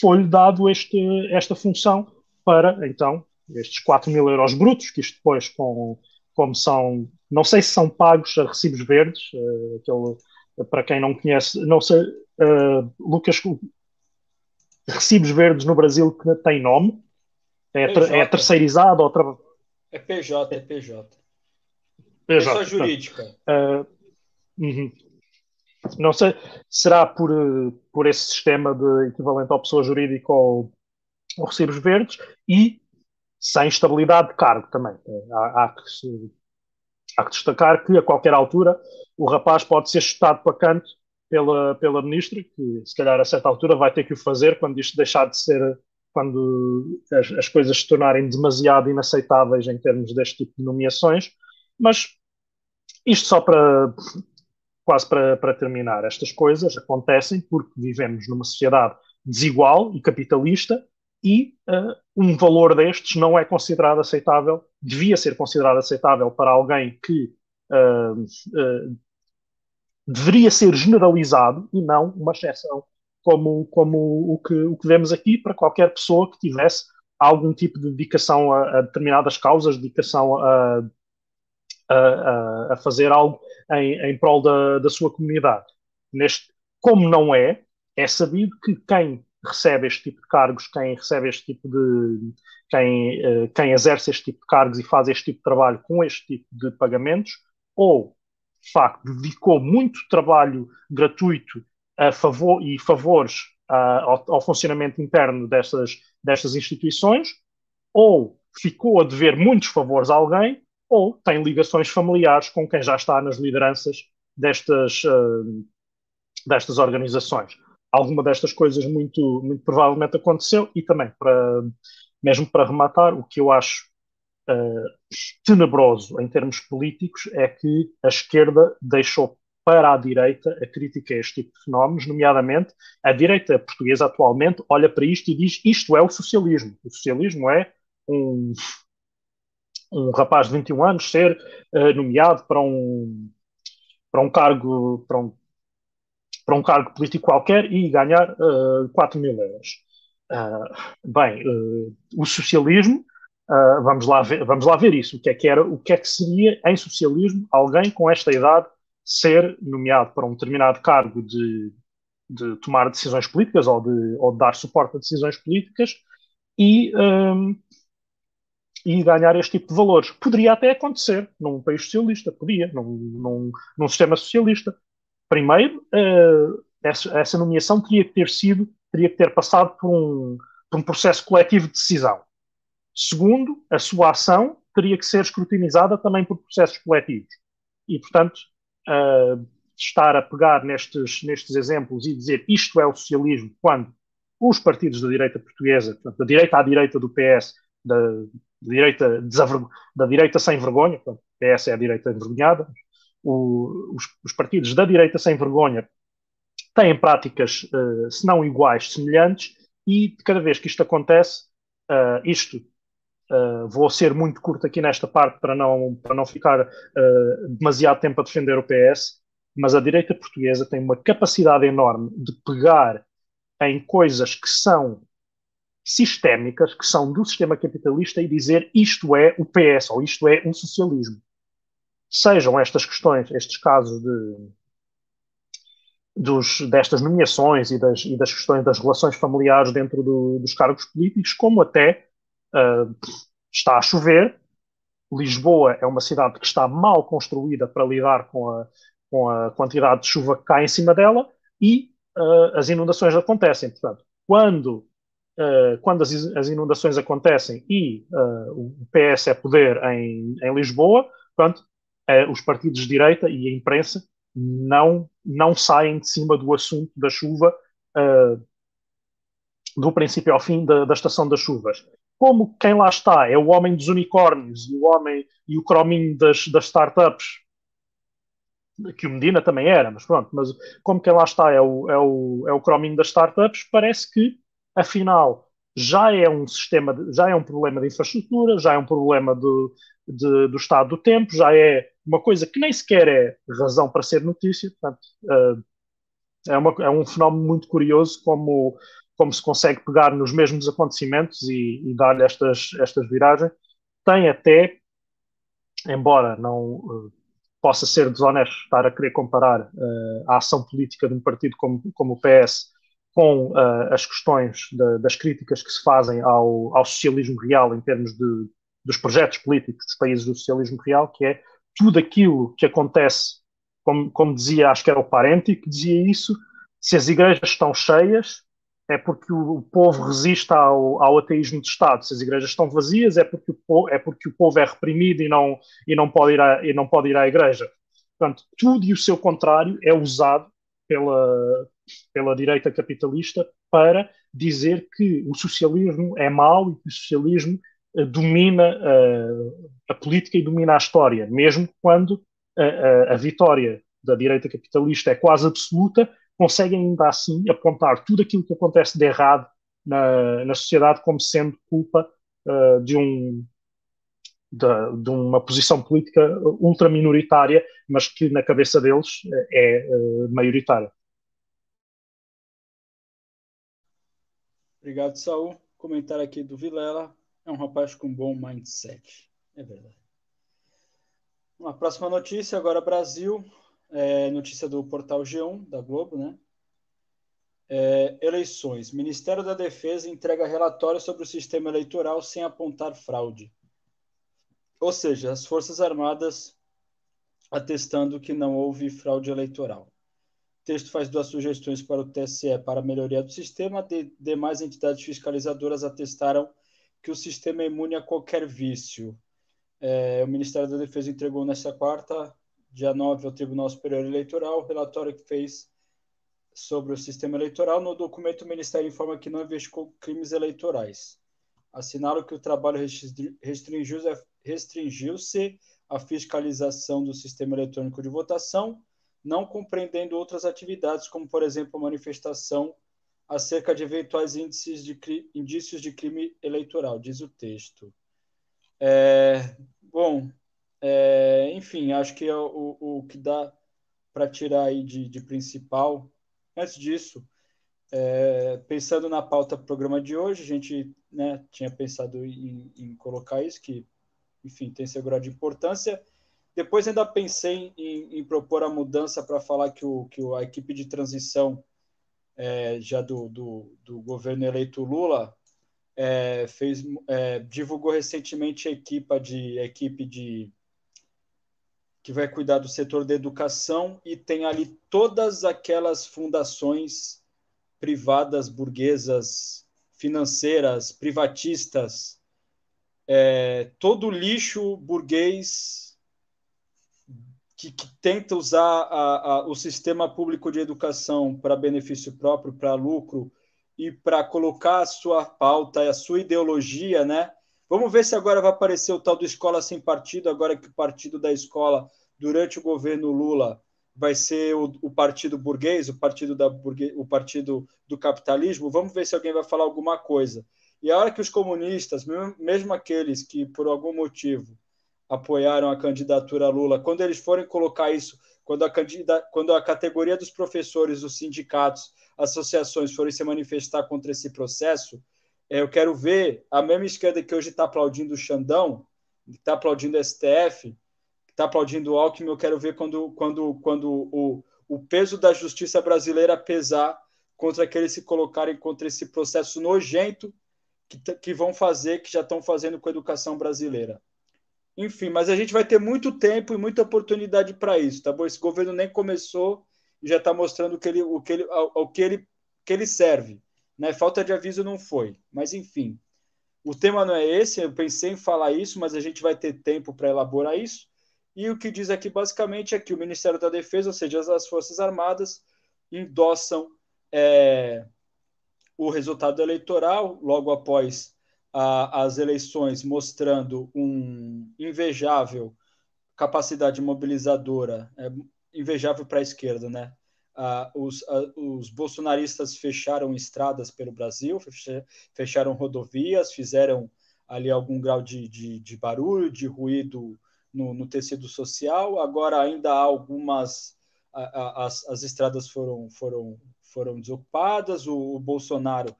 foi-lhe dado este, esta função para, então, estes 4 mil euros brutos, que isto depois, com, como são, não sei se são pagos a recibos verdes, uh, aquele, para quem não conhece, não sei, uh, Lucas, recibos verdes no Brasil que tem nome, é, é terceirizado ou tra é PJ, é PJ. Pessoa jurídica. Uh, uhum. Não sei, será por, por esse sistema de equivalente à pessoa jurídica ou, ou recibos verdes e sem estabilidade de cargo também. Há, há, que, há que destacar que a qualquer altura o rapaz pode ser chutado para canto pela, pela ministra, que se calhar a certa altura vai ter que o fazer quando isto deixar de ser quando as, as, coisas se tornarem demasiado inaceitáveis em termos deste tipo de nomeações, mas isto só para quase para, para terminar, estas coisas acontecem porque vivemos numa sociedade desigual e capitalista e uh, um valor destes não é considerado aceitável, devia ser considerado aceitável para alguém que uh, uh, deveria ser generalizado e não uma exceção como, como o, que, o que vemos aqui para qualquer pessoa que tivesse algum tipo de dedicação a, a determinadas causas, dedicação a, a, a fazer algo em, em prol da, da sua comunidade. Neste, como não é, é sabido que quem recebe este tipo de cargos, quem recebe este tipo de. Quem, uh, quem exerce este tipo de cargos e faz este tipo de trabalho com este tipo de pagamentos, ou de facto dedicou muito trabalho gratuito a favor e favores ao, ao, funcionamento interno destas, destas instituições, ou ficou a dever muitos favores a alguém, ou tem ligações familiares com quem já está nas lideranças destas, uh, destas organizações. Alguma destas coisas muito, muito provavelmente aconteceu, e também, para, mesmo para rematar, o que eu acho uh, tenebroso em termos políticos é que a esquerda deixou para a direita a crítica a este tipo de fenómenos, nomeadamente a direita portuguesa atualmente olha para isto e diz isto é o socialismo. O socialismo é um, um rapaz de 21 anos ser uh, nomeado para um, para um cargo para um, para um cargo político qualquer e ganhar uh, eh, 4 mil euros. Uh, bem, uh, o socialismo, vamos, lá ver, vamos lá ver isso. O que, é que era, o que é que seria em socialismo alguém com esta idade ser nomeado para um determinado cargo de, de tomar decisões políticas ou de, ou de dar suporte a decisões políticas e, um, e ganhar este tipo de valores. Poderia até acontecer num país socialista, podia, num, num, num sistema socialista. Primeiro, uh, essa, essa, nomeação teria que ter sido, teria que ter passado por um, por um processo coletivo de decisão. Segundo, a sua ação teria que ser escrutinizada também por processos coletivos. E, portanto, estar a pegar nestes, nestes exemplos e dizer isto é o socialismo, quando os partidos da direita portuguesa, portanto, da direita à direita do PS, da, da direita, da direita sem vergonha, portanto, PS é a direita envergonhada, o, os, os, partidos da direita sem vergonha têm práticas, uh, se não iguais, semelhantes, e cada vez que isto acontece, uh, isto Uh, vou ser muito curto aqui nesta parte para não, para não ficar uh, demasiado tempo a defender o PS, mas a direita portuguesa tem uma capacidade enorme de pegar em coisas que são sistémicas que são do sistema capitalista e dizer isto é o PS ou isto é um socialismo. Sejam estas questões, estes casos de, dos, destas nomeações e das, e das, questões das relações familiares dentro do, dos cargos políticos, como até uh, está a chover. Lisboa é uma cidade que está mal construída para lidar com a, com a quantidade de chuva que cai em cima dela e uh, as inundações acontecem. Portanto, quando uh, quando as, as, inundações acontecem e o PS é poder em, em Lisboa, portanto, uh, os partidos de direita e a imprensa não, não saem de cima do assunto da chuva do princípio ao fim da, da, estação das chuvas. Como quem lá está é o homem dos unicórnios e o homem e o crominho das, das startups, que o Medina também era, mas pronto, mas como quem lá está é o, é o, é o crominho das startups, parece que afinal já é um sistema, de, já é um problema de infraestrutura, já é um problema do, de, do estado do tempo, já é uma coisa que nem sequer é razão para ser notícia. Portanto, uh, é, uma, é, um fenómeno muito curioso como, como se consegue pegar nos mesmos acontecimentos e, e dar-lhe estas, estas viragens. Tem até, embora não uh, possa ser desonesto estar a querer comparar uh, a ação política de um partido como, como o PS com uh, as questões de, das críticas que se fazem ao, ao, socialismo real em termos de, dos projetos políticos dos países do socialismo real, que é tudo aquilo que acontece, como, como dizia, acho que era o Parenti que dizia isso, se as igrejas estão cheias é porque o, povo resiste ao, ao, ateísmo de Estado. Se as igrejas estão vazias é porque o povo é, porque o povo é reprimido e não, e não, pode, ir à, e não pode ir à igreja. Portanto, tudo e o seu contrário é usado pela, pela direita capitalista para dizer que o socialismo é mau e que o socialismo uh, domina uh, a política e domina a história, mesmo quando a, a vitória da direita capitalista é quase absoluta, conseguem ainda assim apontar tudo aquilo que acontece de errado na, na sociedade como sendo culpa uh, de um de, de, uma posição política ultraminoritária, mas que na cabeça deles é, é maioritária. Obrigado, Saul. Comentário aqui do Vilela. É um rapaz com bom mindset. É verdade. Uma próxima notícia, agora Brasil. É, notícia do portal G1 da Globo, né? É, eleições. Ministério da Defesa entrega relatório sobre o sistema eleitoral sem apontar fraude. Ou seja, as Forças Armadas atestando que não houve fraude eleitoral texto faz duas sugestões para o TSE para melhoria do sistema. De, demais entidades fiscalizadoras atestaram que o sistema é imune a qualquer vício. É, o Ministério da Defesa entregou nesta quarta, dia 9, ao Tribunal Superior Eleitoral, o relatório que fez sobre o sistema eleitoral. No documento, o Ministério informa que não investigou crimes eleitorais. Assinalo que o trabalho restringiu-se restringiu à fiscalização do sistema eletrônico de votação não compreendendo outras atividades, como, por exemplo, a manifestação acerca de eventuais índices de, indícios de crime eleitoral, diz o texto. É, bom, é, enfim, acho que é o, o que dá para tirar aí de, de, principal. Antes disso, é, pensando na pauta do programa de hoje, a gente né, tinha pensado em, em colocar isso, que, enfim, tem seu grau de importância. Depois ainda pensei em, em propor a mudança para falar que, o, que a equipe de transição é, já do, do, do, governo eleito Lula é, fez, é, divulgou recentemente a equipe de, a equipe de que vai cuidar do setor da educação e tem ali todas aquelas fundações privadas, burguesas, financeiras, privatistas, é, todo lixo burguês que, que tenta usar a, a, o sistema público de educação para benefício próprio, para lucro e para colocar a sua pauta e a sua ideologia, né? Vamos ver se agora vai aparecer o tal do escola sem partido, agora que o partido da escola, durante o governo Lula, vai ser o, o partido burguês, o partido, da burgue, o partido do capitalismo. Vamos ver se alguém vai falar alguma coisa. E a hora que os comunistas, mesmo aqueles que por algum motivo apoiaram a candidatura Lula, quando eles forem colocar isso, quando a, quando a categoria dos professores, os sindicatos, associações forem se manifestar contra esse processo, eu quero ver a mesma esquerda que hoje está aplaudindo o Xandão, está aplaudindo o STF, está aplaudindo o Alckmin, eu quero ver quando, quando, quando o, o peso da justiça brasileira pesar contra aqueles que se colocarem contra esse processo nojento que, que vão fazer, que já estão fazendo com a educação brasileira. Enfim, mas a gente vai ter muito tempo e muita oportunidade para isso, tá bom? Esse governo nem começou e já está mostrando o que ele, o que ele, o que ele, que ele serve. Né? Falta de aviso não foi, mas enfim. O tema não é esse, eu pensei em falar isso, mas a gente vai ter tempo para elaborar isso. E o que diz aqui basicamente é que o Ministério da Defesa, ou seja, as Forças Armadas, endossam é, o resultado eleitoral logo após a, as eleições, mostrando um invejável capacidade mobilizadora, é, invejável para a esquerda, né? Ah, os, ah, os bolsonaristas fecharam estradas pelo Brasil, fecharam rodovias, fizeram ali algum grau de, de, de barulho, de ruído no, no, tecido social. Agora ainda há algumas as, as estradas foram, foram, foram desocupadas. O, o Bolsonaro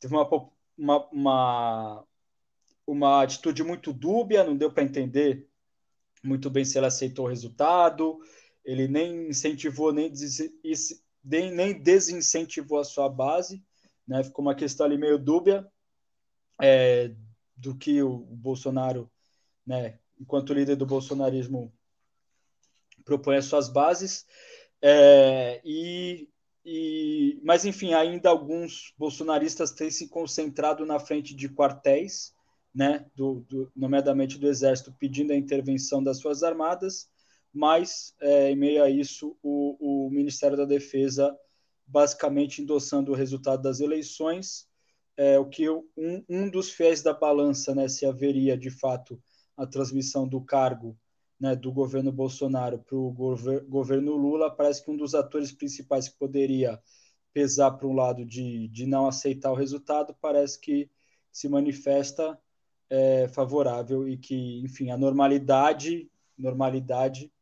teve uma, uma, uma, uma atitude muito dúbia, não deu para entender muito bem se ele aceitou o resultado ele nem incentivou, nem, nem, desincentivou a sua base, né? ficou uma questão ali meio dúbia é, do que o, o Bolsonaro, né, enquanto líder do bolsonarismo, propõe as suas bases. É, e, e, mas, enfim, ainda alguns bolsonaristas têm se concentrado na frente de quartéis, né, do, do, nomeadamente do Exército, pedindo a intervenção das suas armadas, mas, é, em meio a isso, o, o, Ministério da Defesa basicamente endossando o resultado das eleições, é, o que um, um dos fiéis da balança, né, se haveria de fato a transmissão do cargo né, do governo Bolsonaro para o gover governo Lula, parece que um dos atores principais que poderia pesar para um lado de, de não aceitar o resultado, parece que se manifesta é, favorável e que, enfim, a normalidade, normalidade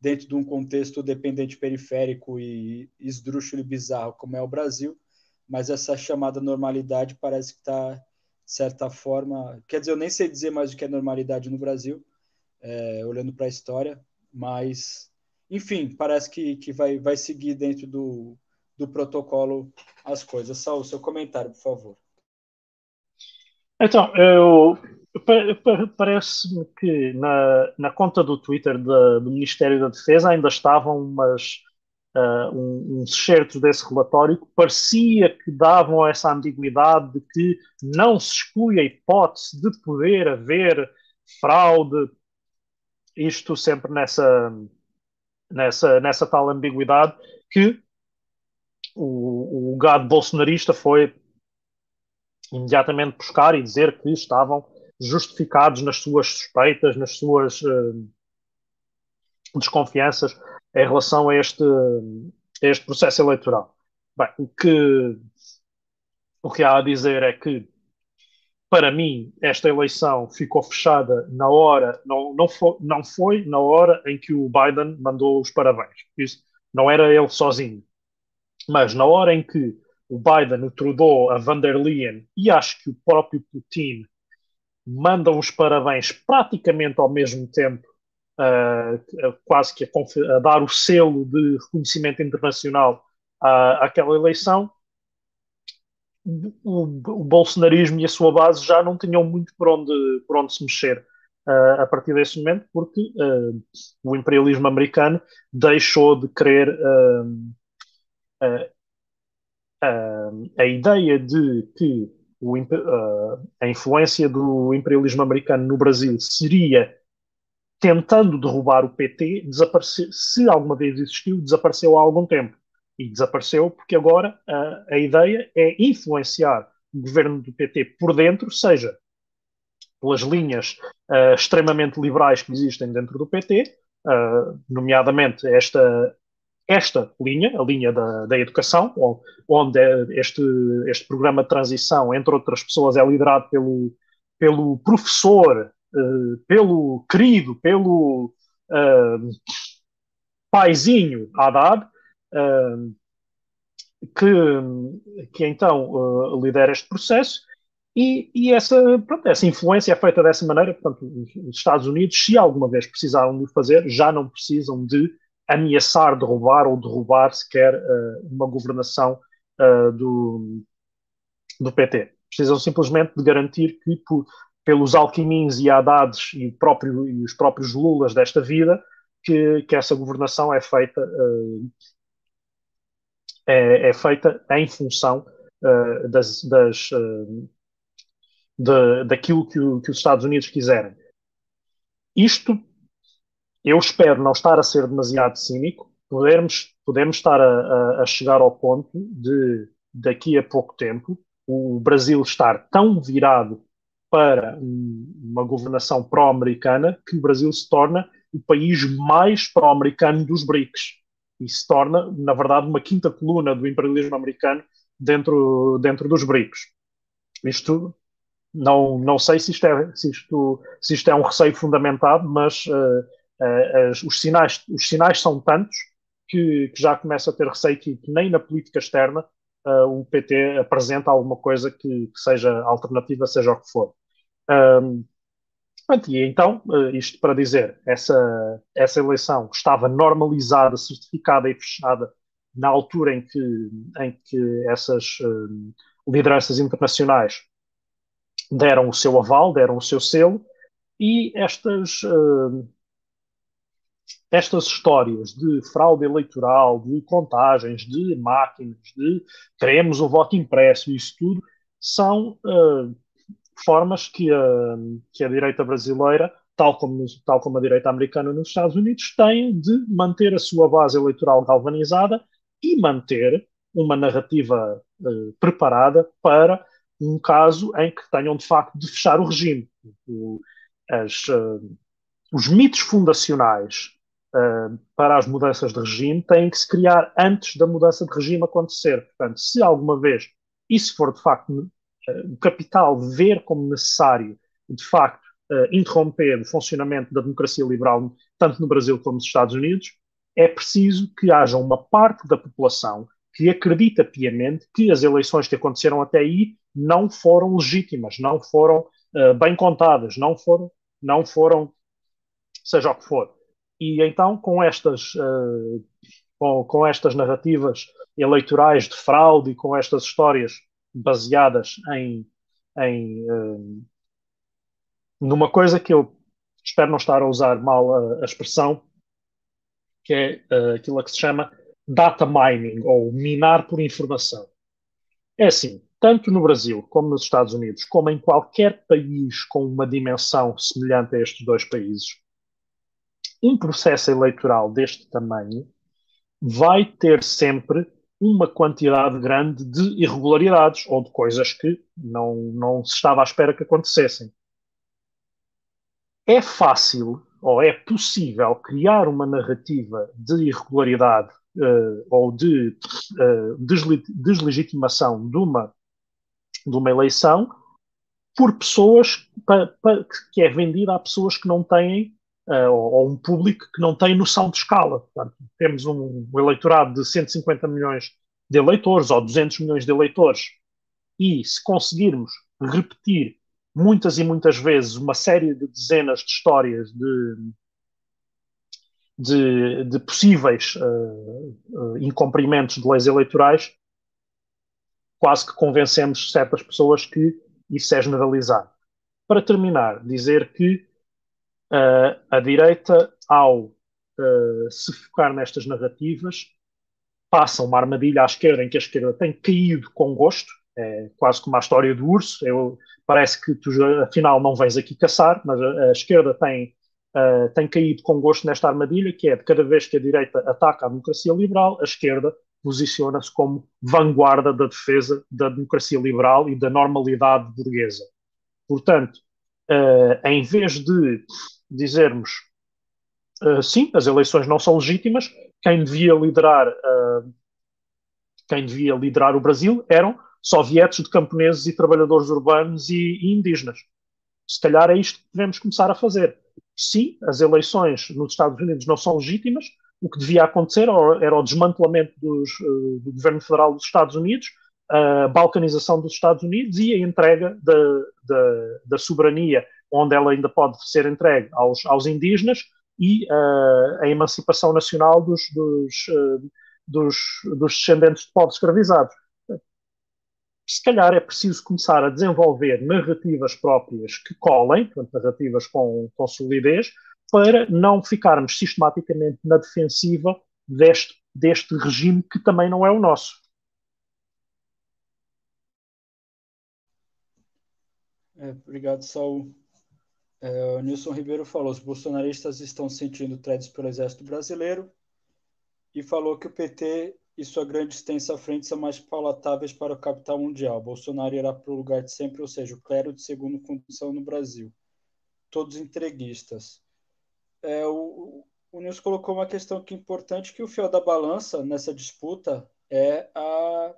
dentro de um contexto dependente periférico e esdrúxulo e bizarro como é o Brasil, mas essa chamada normalidade parece que está, de certa forma, quer dizer, eu nem sei dizer mais o que é normalidade no Brasil, é, olhando para a história, mas, enfim, parece que, que vai, vai seguir dentro do, do protocolo as coisas. Saul, seu comentário, por favor. Então, eu Parece-me que na, na conta do Twitter de, do Ministério da Defesa ainda estavam umas, uh, um, uns certos desse relatório que parecia que davam essa ambiguidade de que não se exclui a hipótese de poder haver fraude, isto sempre nessa, nessa, nessa tal ambiguidade que o, o gado bolsonarista foi imediatamente buscar e dizer que estavam justificados nas suas suspeitas, nas suas uh, desconfianças em relação a este, a este processo eleitoral. Bem, o que, o que há a dizer é que, para mim, esta eleição ficou fechada na hora, não, não, foi, não foi na hora em que o Biden mandou os parabéns. Isso não era ele sozinho. Mas na hora em que o Biden, o Trudeau, a van der Leyen e acho que o próprio Putin mandam os parabéns praticamente ao mesmo tempo, uh, quase que a, a, dar o selo de reconhecimento internacional à, àquela eleição, o, o, bolsonarismo e a sua base já não tinham muito por onde, por onde se mexer uh, a partir desse momento, porque uh, o imperialismo americano deixou de querer a ideia de que o, uh, a influência do imperialismo americano no Brasil seria tentando derrubar o PT, se alguma vez existiu, desapareceu há algum tempo. E desapareceu porque agora uh, a ideia é influenciar o governo do PT por dentro, seja pelas linhas uh, extremamente liberais que existem dentro do PT, nomeadamente esta esta linha, a linha da, da educação, onde este, este programa de transição, entre outras pessoas, é liderado pelo, pelo professor, uh, pelo querido, pelo uh, paizinho Haddad, uh, que, que então lidera este processo E, e essa, pronto, essa influência é feita dessa maneira. Portanto, os Estados Unidos, se alguma vez precisaram de fazer, já não precisam de ameaçar derrubar ou derrubar sequer uh, uma governação uh, do, do PT. Precisam simplesmente de garantir que, por, pelos alquimins e Haddades e, próprio, e os próprios Lulas desta vida, que, que essa governação é feita, uh, é, é, feita em função das, das de, daquilo que, o, que os Estados Unidos quiserem. Isto, eu espero não estar a ser demasiado cínico, podemos, podemos estar a, a, chegar ao ponto de, daqui a pouco tempo, o Brasil estar tão virado para uma governação pró-americana que o Brasil se torna o país mais pró-americano dos BRICS e se torna, na verdade, uma quinta coluna do imperialismo americano dentro, dentro dos BRICS. Isto não, não sei se isto, é, se, isto, se isto é um receio fundamentado, mas uh, uh, as, os, sinais, os sinais são tantos que, que já começa a ter receio que, que nem na política externa uh, o PT apresenta alguma coisa que, que, seja alternativa, seja o que for. Um, e então, isto para dizer, essa, essa eleição estava normalizada, certificada e fechada na altura em que, em que essas lideranças internacionais deram o seu aval, deram o seu selo, e estas, uh, estas histórias de fraude eleitoral, de contagens, de máquinas, de queremos o voto impresso, isso tudo, são uh, formas que a, que a direita brasileira, tal como, tal como a direita americana nos Estados Unidos, tem de manter a sua base eleitoral galvanizada e manter uma narrativa uh, preparada para um caso em que tenham de facto de fechar o regime. O, as, uh, os mitos fundacionais uh, para as mudanças de regime têm que se criar antes da mudança de regime acontecer. Portanto, se alguma vez isso for de facto uh, o capital ver como necessário, de facto, interromper o funcionamento da democracia liberal, tanto no Brasil como nos Estados Unidos, é preciso que haja uma parte da população que acredita piamente que as eleições que aconteceram até aí não foram legítimas, não foram uh, bem contadas, não foram, não foram, seja o que for. E então, com estas, uh, com, com, estas narrativas eleitorais de fraude e com estas histórias baseadas em, em uh, numa coisa que eu espero não estar a usar mal a, a expressão, que é aquilo que se chama data mining, ou minar por informação. É assim, tanto no Brasil como nos Estados Unidos, como em qualquer país com uma dimensão semelhante a estes dois países, um processo eleitoral deste tamanho vai ter sempre uma quantidade grande de irregularidades ou de coisas que não, não se estava à espera que acontecessem. É fácil ou é possível criar uma narrativa de irregularidade uh, ou de uh, deslegitimação de uma, de uma eleição por pessoas pa, pa, que é vendida a pessoas que não têm uh, ou, ou, um público que não tem noção de escala. Portanto, temos um, um eleitorado de 150 milhões de eleitores ou 200 milhões de eleitores e se conseguirmos repetir muitas e muitas vezes uma série de dezenas de histórias de de, de possíveis uh, uh, incumprimentos de leis eleitorais, quase que convencemos certas pessoas que isso é generalizado. Para terminar, dizer que uh, a direita, ao se focar nestas narrativas, passa uma armadilha à esquerda em que a esquerda tem caído com gosto, é quase como a história do urso. Eu, parece que tu afinal não vens aqui caçar, mas a, a esquerda tem uh, tem caído com gosto nesta armadilha, que é de cada vez que a direita ataca a democracia liberal, a esquerda posiciona-se como vanguarda da defesa da democracia liberal e da normalidade burguesa. Portanto, uh, em vez de dizermos uh, sim, as eleições não são legítimas, quem devia liderar quem devia liderar o Brasil eram sovietes de camponeses e trabalhadores urbanos e, e indígenas. Se calhar é isto que devemos começar a fazer sim, as eleições nos Estados Unidos não são legítimas, o que devia acontecer era o desmantelamento dos, uh, do governo federal dos Estados Unidos a balcanização dos Estados Unidos e a entrega da, da, da soberania, onde ela ainda pode ser entregue aos, aos indígenas, e uh, a emancipação nacional dos, dos, uh, dos, dos descendentes de povos escravizados. Se calhar é preciso começar a desenvolver narrativas próprias que colem, portanto, narrativas com, com solidez, para não ficarmos sistematicamente na defensiva deste, deste regime que também não é o nosso. É, obrigado, Saul. É, o Nilson Ribeiro falou: os bolsonaristas estão sentindo threads pelo exército brasileiro e falou que o PT e sua grande extensa frente são mais palatáveis para o capital mundial. Bolsonaro irá para o lugar de sempre, ou seja, o clero de segunda condição no Brasil. Todos entreguistas. É, o, o Nilson colocou uma questão que é importante, que o fiel da balança nessa disputa é a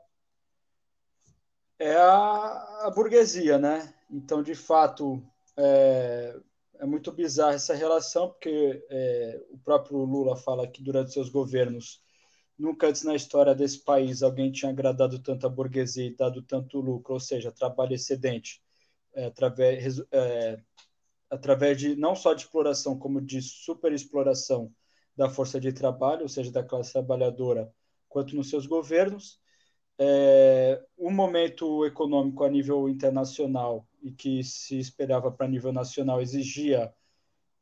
é a, a burguesia, né? Então, de fato, é, é muito bizarra essa relação, porque é, o próprio Lula fala que durante seus governos, nunca antes na história desse país alguém tinha agradado tanto a burguesia e dado tanto lucro, ou seja, trabalho excedente, é, através, é, através de não só de exploração, como de superexploração da força de trabalho, ou seja, da classe trabalhadora, quanto nos seus governos. É, o momento econômico a nível internacional e que se esperava para nível nacional exigia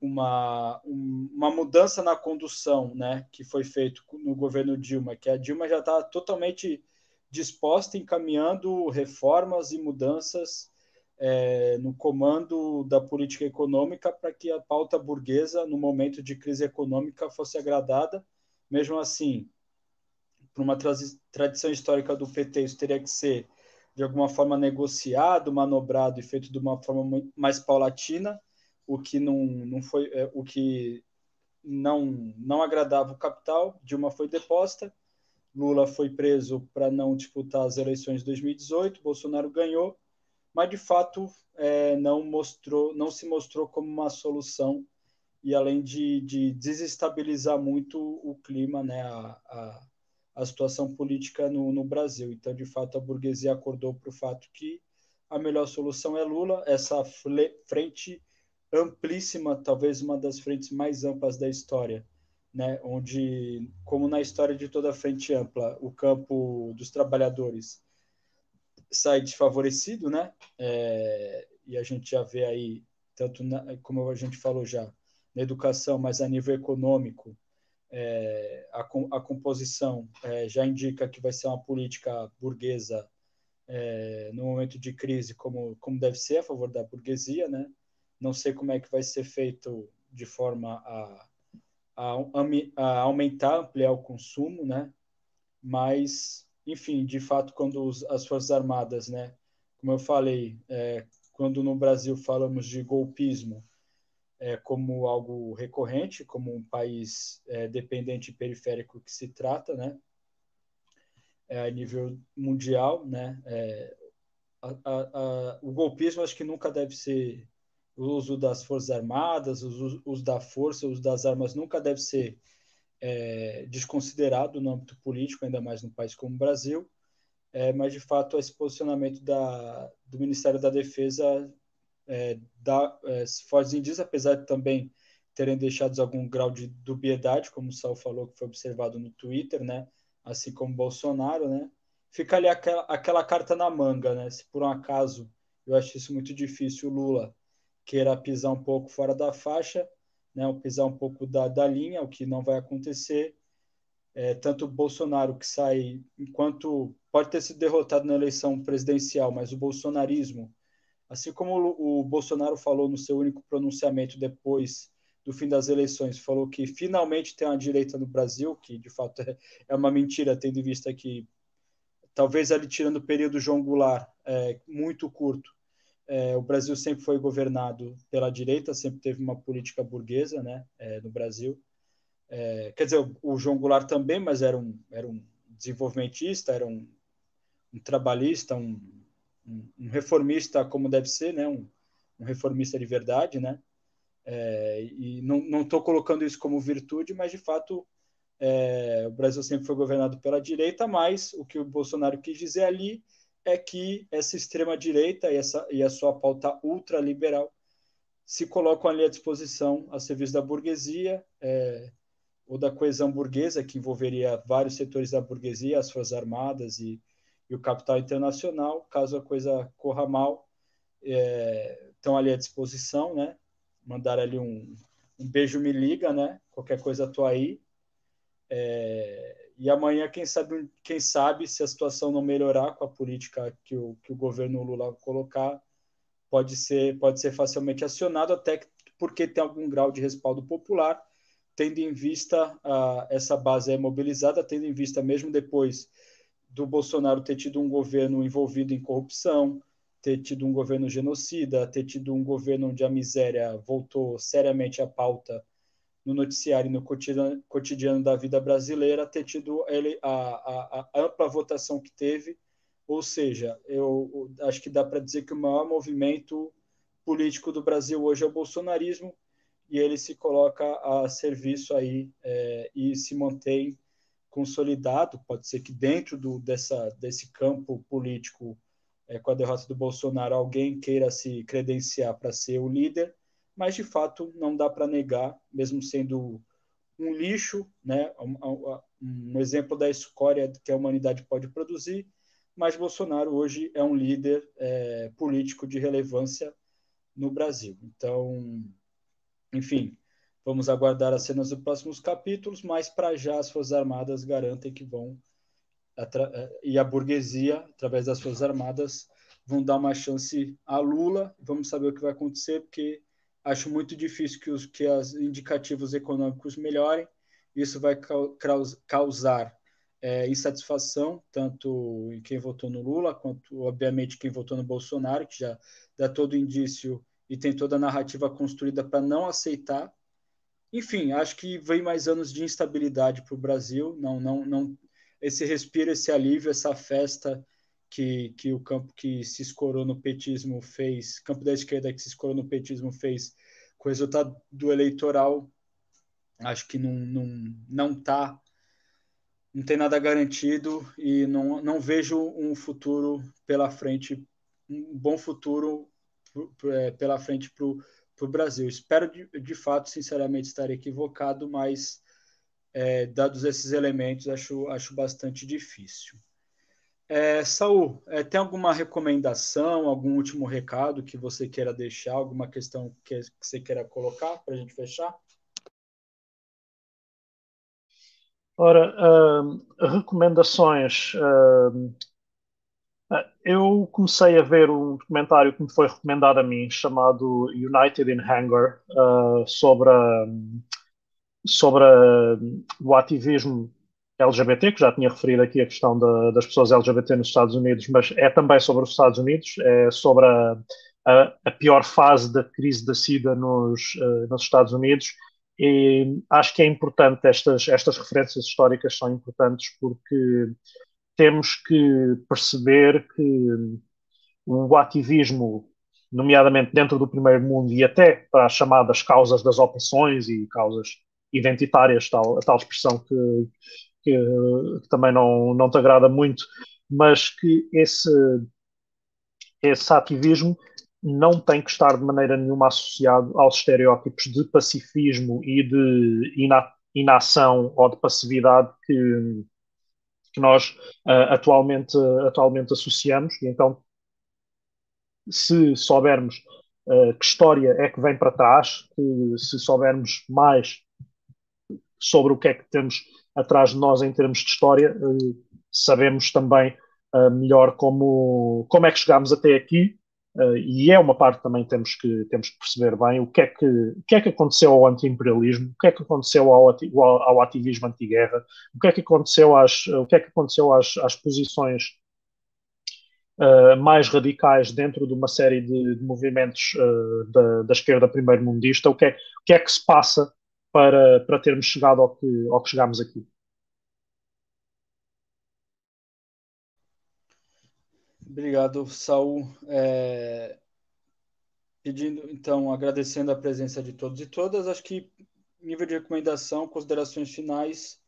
uma, uma mudança na condução, né, que foi feito no governo Dilma, que a Dilma já está totalmente disposta, encaminhando reformas e mudanças é, no comando da política econômica para que a pauta burguesa, no momento de crise econômica, fosse agradada. Mesmo assim, por uma tradição histórica do PT, isso teria que ser de alguma forma negociado, manobrado e feito de uma forma mais paulatina, o que não, não foi é, o que não não agradava o capital. Dilma foi deposta, Lula foi preso para não disputar as eleições de 2018, Bolsonaro ganhou, mas de fato é, não mostrou, não se mostrou como uma solução e além de, de desestabilizar muito o clima, né, a, a a situação política no, no Brasil. Então, de fato, a burguesia acordou para o fato que a melhor solução é Lula, essa frente amplíssima, talvez uma das frentes mais amplas da história, né? onde, como na história de toda frente ampla, o campo dos trabalhadores sai desfavorecido, né? É, e a gente já vê aí, tanto na, como a gente falou já, na educação, mas a nível econômico, é, a, a, composição é, já indica que vai ser uma política burguesa é, no momento de crise, como, como deve ser, a favor da burguesia, né? Não sei como é que vai ser feito de forma a, a, a aumentar, ampliar o consumo, né? Mas, enfim, de fato, quando os, as Forças Armadas, né? Como eu falei, é, quando no Brasil falamos de golpismo, é, como algo recorrente, como um país é, dependente periférico que se trata, né? É, a nível mundial, né? É, a, a, a, o golpismo acho que nunca deve ser o uso das forças armadas, o uso, uso da força, o uso das armas nunca deve ser é, desconsiderado no âmbito político, ainda mais num país como o Brasil. É, mas de fato esse posicionamento da, do Ministério da Defesa é, da, é, Fortes Indígenas, apesar de também terem deixado algum grau de dubiedade, como o Sal falou, que foi observado no Twitter, né? assim como Bolsonaro, né? fica ali aquela, aquela carta na manga, né? se por um acaso, eu acho isso muito difícil, o Lula queira pisar um pouco fora da faixa, né? ou pisar um pouco da, da linha, o que não vai acontecer, é, tanto o Bolsonaro que sai, enquanto pode ter sido derrotado na eleição presidencial, mas o bolsonarismo Assim como o Bolsonaro falou no seu único pronunciamento depois do fim das eleições, falou que finalmente tem uma direita no Brasil, que de fato é, é uma mentira, tendo em vista que talvez ali tirando o período João Goulart, é, muito curto, é, o Brasil sempre foi governado pela direita, sempre teve uma política burguesa né, é, no Brasil. É, quer dizer, o, João Goulart também, mas era um, era um desenvolvimentista, era um, um trabalhista, um, um, reformista como deve ser, né? Um, um reformista de verdade, né? É, e não estou colocando isso como virtude, mas de fato É, o Brasil sempre foi governado pela direita, mas o que o Bolsonaro quis dizer ali é que essa extrema-direita e, essa, e a sua pauta ultraliberal se colocam ali à disposição a serviço da burguesia é, ou da coesão burguesa, que envolveria vários setores da burguesia, as Forças Armadas e, e o capital internacional. Caso a coisa corra mal, é, estão ali à disposição, né? Mandar ali um, um beijo me liga, né? Qualquer coisa tô aí. É, e amanhã, quem sabe, quem sabe, se a situação não melhorar com a política que o, que o governo Lula colocar, pode ser, pode ser facilmente acionado, até porque tem algum grau de respaldo popular, tendo em vista uh, essa base mobilizada, tendo em vista mesmo depois do Bolsonaro ter tido um governo envolvido em corrupção, ter tido um governo genocida, ter tido um governo onde a miséria voltou seriamente à pauta no noticiário e no cotidiano, cotidiano da vida brasileira, ter tido ele, a, a, a ampla votação que teve, ou seja, eu acho que dá para dizer que o maior movimento político do Brasil hoje é o bolsonarismo e ele se coloca a serviço aí é, e se mantém consolidado. Pode ser que dentro do, dessa, desse campo político, é, com a derrota do Bolsonaro, alguém queira se credenciar para ser o líder, mas de fato não dá para negar, mesmo sendo um lixo, né, um, um, exemplo da escória que a humanidade pode produzir, mas Bolsonaro hoje é um líder é, político de relevância no Brasil. Então, enfim, vamos aguardar as cenas dos próximos capítulos, mas para já as Forças Armadas garantem que vão e a burguesia, através das Forças Armadas, vão dar uma chance a Lula. Vamos saber o que vai acontecer, porque Acho muito difícil que os que os indicativos econômicos melhorem. Isso vai causar é, insatisfação tanto em quem votou no Lula quanto, obviamente, quem votou no Bolsonaro, que já dá todo indício e tem toda a narrativa construída para não aceitar. Enfim, acho que vem mais anos de instabilidade para o Brasil. Não, não, não. Esse respiro, esse alívio, essa festa que, que o campo que se escorou no petismo fez, campo da esquerda que se escorou no petismo fez com o resultado do eleitoral, acho que não não não tá não tem nada garantido e não, não vejo um futuro pela frente, um bom futuro é, pela frente para o Brasil. Espero de, de fato, sinceramente, estar equivocado, mas é, dados esses elementos, acho, acho bastante difícil. É, Saul, é, tem alguma recomendação, algum último recado que você queira deixar, alguma questão que, que você queira colocar para a gente fechar? Ora, uh, recomendações. Uh, eu comecei a ver um documentário que me foi recomendado a mim, chamado United in Hunger, uh, sobre, sobre o ativismo LGBT, que já tinha referido aqui a questão da, das pessoas LGBT nos Estados Unidos, mas é também sobre os Estados Unidos, é sobre a, a, a pior fase da crise da SIDA nos, uh, nos Estados Unidos. E acho que é importante, estas, estas referências históricas são importantes porque temos que perceber que o ativismo, nomeadamente dentro do primeiro mundo e até para as chamadas causas das opressões e causas identitárias, tal, a tal expressão que, que, que, também não, não te agrada muito, mas que esse, esse ativismo não tem que estar de maneira nenhuma associado aos estereótipos de pacifismo e de ina, inação ou de passividade que, que nós uh, atualmente, atualmente associamos. E então, se soubermos uh, que história é que vem para trás, que, se soubermos mais sobre o que é que temos atrás de nós em termos de história, uh, sabemos também melhor como, como é que chegámos até aqui. Uh, e é uma parte também temos que temos que perceber bem o que é que o que é que aconteceu ao anti-imperialismo, o que é que aconteceu ao, ao, ao ativismo anti-guerra, o que é que aconteceu às o que é que aconteceu às, às posições Uh, mais radicais dentro de uma série de, de movimentos uh, da, da, esquerda primeiro-mundista, o, que é, o que é que se passa para, para termos chegado ao que, ao que chegámos aqui. Obrigado, Saul. É... Pedindo, então, agradecendo a presença de todos e todas, acho que nível de recomendação, considerações finais,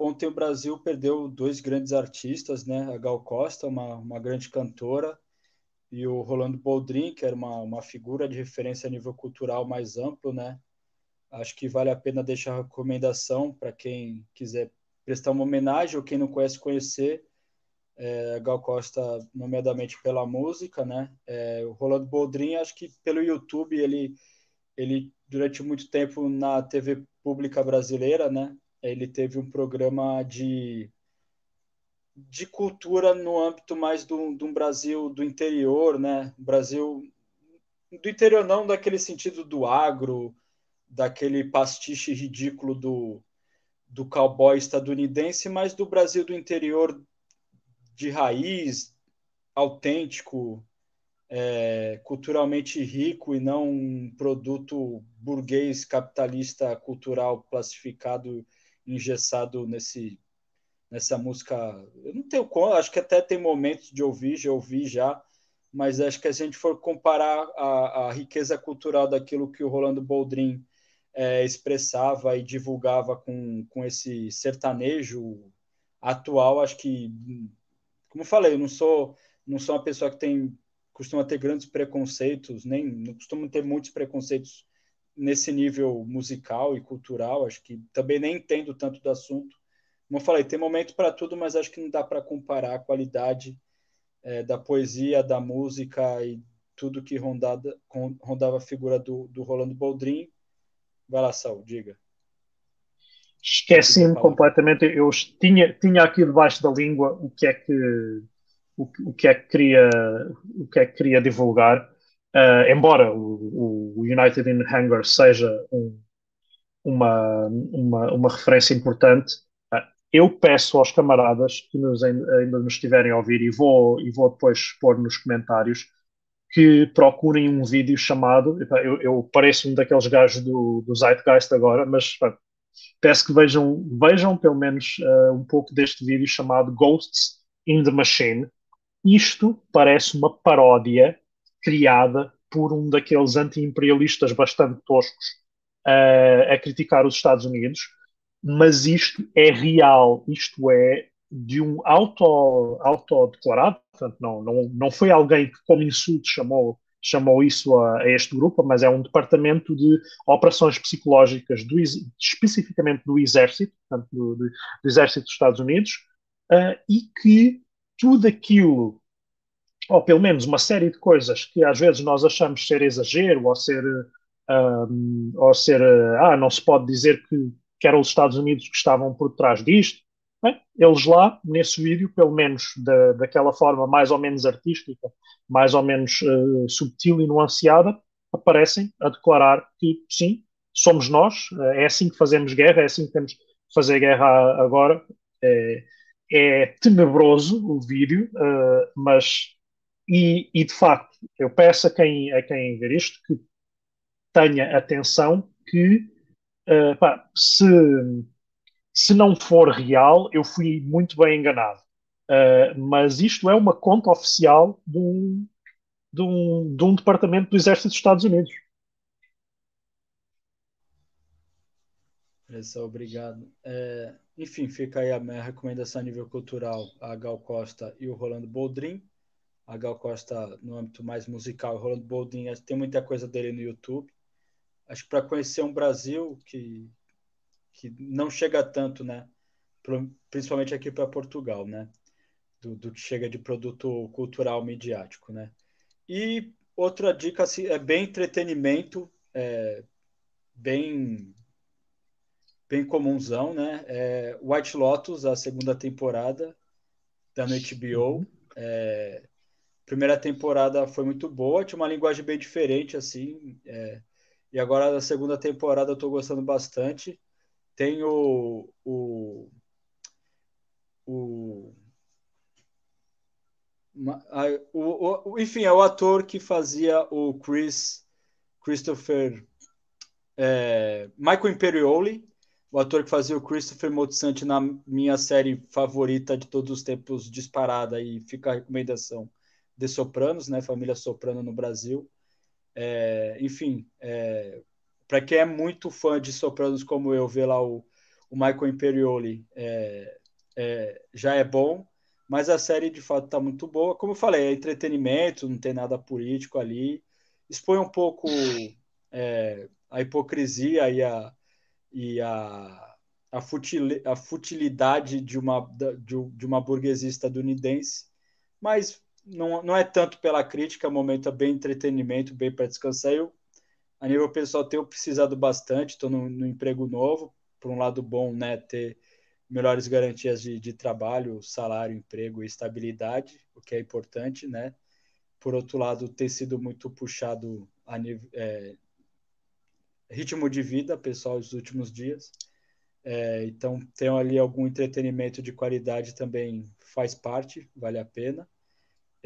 ontem o Brasil perdeu dois grandes artistas, né? A Gal Costa, uma, uma grande cantora, e o Rolando Boldrin, que era uma, uma figura de referência a nível cultural mais amplo, né? Acho que vale a pena deixar a recomendação para quem quiser prestar uma homenagem ou quem não conhece conhecer. É, Gal Costa, nomeadamente pela música, né? É, o Rolando Boldrin, acho que pelo YouTube ele ele durante muito tempo na TV pública brasileira, né? Ele teve um programa de de cultura no âmbito mais do, do Brasil do interior, né? Brasil do interior não daquele sentido do agro, daquele pastiche ridículo do, do cowboy estadunidense, mas do Brasil do interior de raiz, autêntico, é, culturalmente rico e não um produto burguês capitalista cultural classificado engessado nesse nessa música. Eu não tenho acho que até tem momentos de ouvir já ouvi já mas acho que se a gente for comparar a, a riqueza cultural daquilo que o Rolando Boldrin é, expressava e divulgava com, com esse sertanejo atual acho que como falei eu não sou não sou uma pessoa que tem costuma ter grandes preconceitos, nem não costuma ter muitos preconceitos nesse nível musical e cultural. Acho que também nem entendo tanto do assunto. Como falei, tem momento para tudo, mas acho que não dá para comparar a qualidade é, da poesia, da música e tudo que rondada, rondava a figura do, do Rolando Boldrin. Vai lá, Sal, diga. Esqueci-me completamente. Eu tinha, tinha aqui debaixo da língua o que é que o, o, que é que queria, o que é que queria divulgar. Uh, embora o, o, United in Hunger seja um, uma, uma, uma referência importante, uh, eu peço aos camaradas que nos, ainda nos estiverem a ouvir e vou, e vou depois expor nos comentários que procurem um vídeo chamado. Eu, eu pareço um daqueles gajos do, do Zeitgeist agora, mas peço que vejam, vejam pelo menos uh, um pouco deste vídeo chamado Ghosts in the Machine, isto parece uma paródia criada por um daqueles anti-imperialistas bastante toscos uh, a criticar os Estados Unidos, mas isto é real, isto é de um auto, autodeclarado, portanto, não, não, não foi alguém que, como insulto, chamou, chamou isso a, a, este grupo, mas é um departamento de operações psicológicas, do, especificamente do Exército, portanto, do, do, Exército dos Estados Unidos, uh, e que tudo aquilo, ou pelo menos uma série de coisas que às vezes nós achamos ser exagero ou ser, um, ou ser ah, não se pode dizer que, que eram os Estados Unidos que estavam por trás disto. Bem, eles lá, nesse vídeo, pelo menos da, daquela forma mais ou menos artística, mais ou menos uh, subtil e nuanceada, aparecem a declarar que sim, somos nós, é assim que fazemos guerra, é assim que temos que fazer guerra agora. É, é tenebroso o vídeo, uh, mas e, e, de facto eu peço a quem, a quem ver isto que tenha atenção que uh, pá, se, se não for real, eu fui muito bem enganado. Uh, mas isto é uma conta oficial de um, de um, de um departamento do Exército dos Estados Unidos. Pessoal, obrigado. É, enfim, fica aí a minha recomendação a nível cultural, a Gal Costa e o Rolando Boldrin. A Gal Costa no âmbito mais musical, o Rolando Boldrin, tem muita coisa dele no YouTube. Acho que para conhecer um Brasil que, que não chega tanto, né? Principalmente aqui para Portugal, né? Do, do, que chega de produto cultural midiático, né? E outra dica assim, é bem entretenimento, é, bem bem comunzão, né? É White Lotus, a segunda temporada, da HBO. Uhum. É, primeira temporada foi muito boa, tinha uma linguagem bem diferente, assim. É, e agora a segunda temporada eu tô gostando bastante. Tem o, o, o o, o, enfim, é o ator que fazia o Chris Christopher é, Michael Imperioli o ator que fazia o Christopher Moltisanti na minha série favorita de todos os tempos, disparada, e fica a recomendação de Sopranos, né? Família Soprano no Brasil. É, enfim, é, para quem é muito fã de Sopranos como eu, vê lá o, o Michael Imperioli é, é, já é bom, mas a série de fato está muito boa. Como eu falei, é entretenimento, não tem nada político ali. Expõe um pouco é, a hipocrisia e a, e a, a, futil, a futilidade de uma, de, de uma burguesia estadunidense, mas não, não é tanto pela crítica, o momento é bem entretenimento, bem para descansar. Eu, a nível pessoal, tenho precisado bastante, estou no, no, emprego novo, por um lado bom, né, ter melhores garantias de, de trabalho, salário, emprego e estabilidade, o que é importante, né? Por outro lado, ter sido muito puxado a nível, é, ritmo de vida pessoal dos últimos dias. É, então, ter ali algum entretenimento de qualidade também faz parte, vale a pena.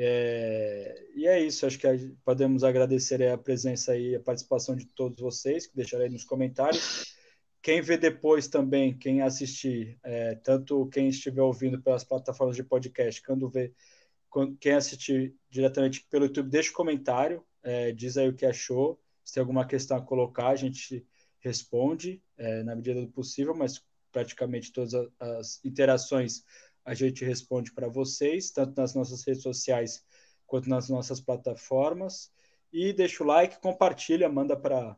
É, e é isso, acho que podemos agradecer a presença e a participação de todos vocês, que deixaram aí nos comentários. Quem vê depois também, quem assistir, é, tanto quem estiver ouvindo pelas plataformas de podcast, quando vê, quem assistir diretamente pelo YouTube, deixa um comentário, é, diz aí o que achou. Se tem alguma questão a colocar, a gente responde é, na medida do possível, mas praticamente todas as interações a gente responde para vocês, tanto nas nossas redes sociais quanto nas nossas plataformas. E deixa o like, compartilha, manda para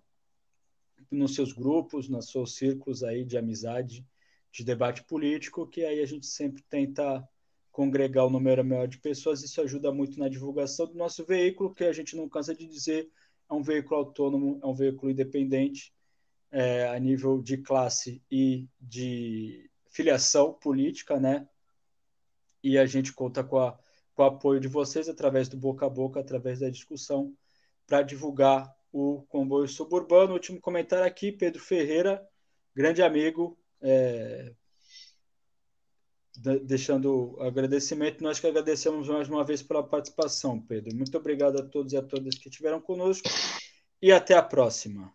nos seus grupos, nos seus círculos aí de amizade, de debate político, que aí a gente sempre tenta congregar o número maior de pessoas. Isso ajuda muito na divulgação do nosso veículo, que a gente não cansa de dizer, é um veículo autônomo, é um veículo independente é, a nível de classe e de filiação política, né? E a gente conta com, a, com o apoio de vocês através do boca a boca, através da discussão, para divulgar o comboio suburbano. Último comentário aqui, Pedro Ferreira, grande amigo, é, deixando agradecimento. Nós que agradecemos mais uma vez pela participação, Pedro. Muito obrigado a todos e a todas que estiveram conosco e até a próxima.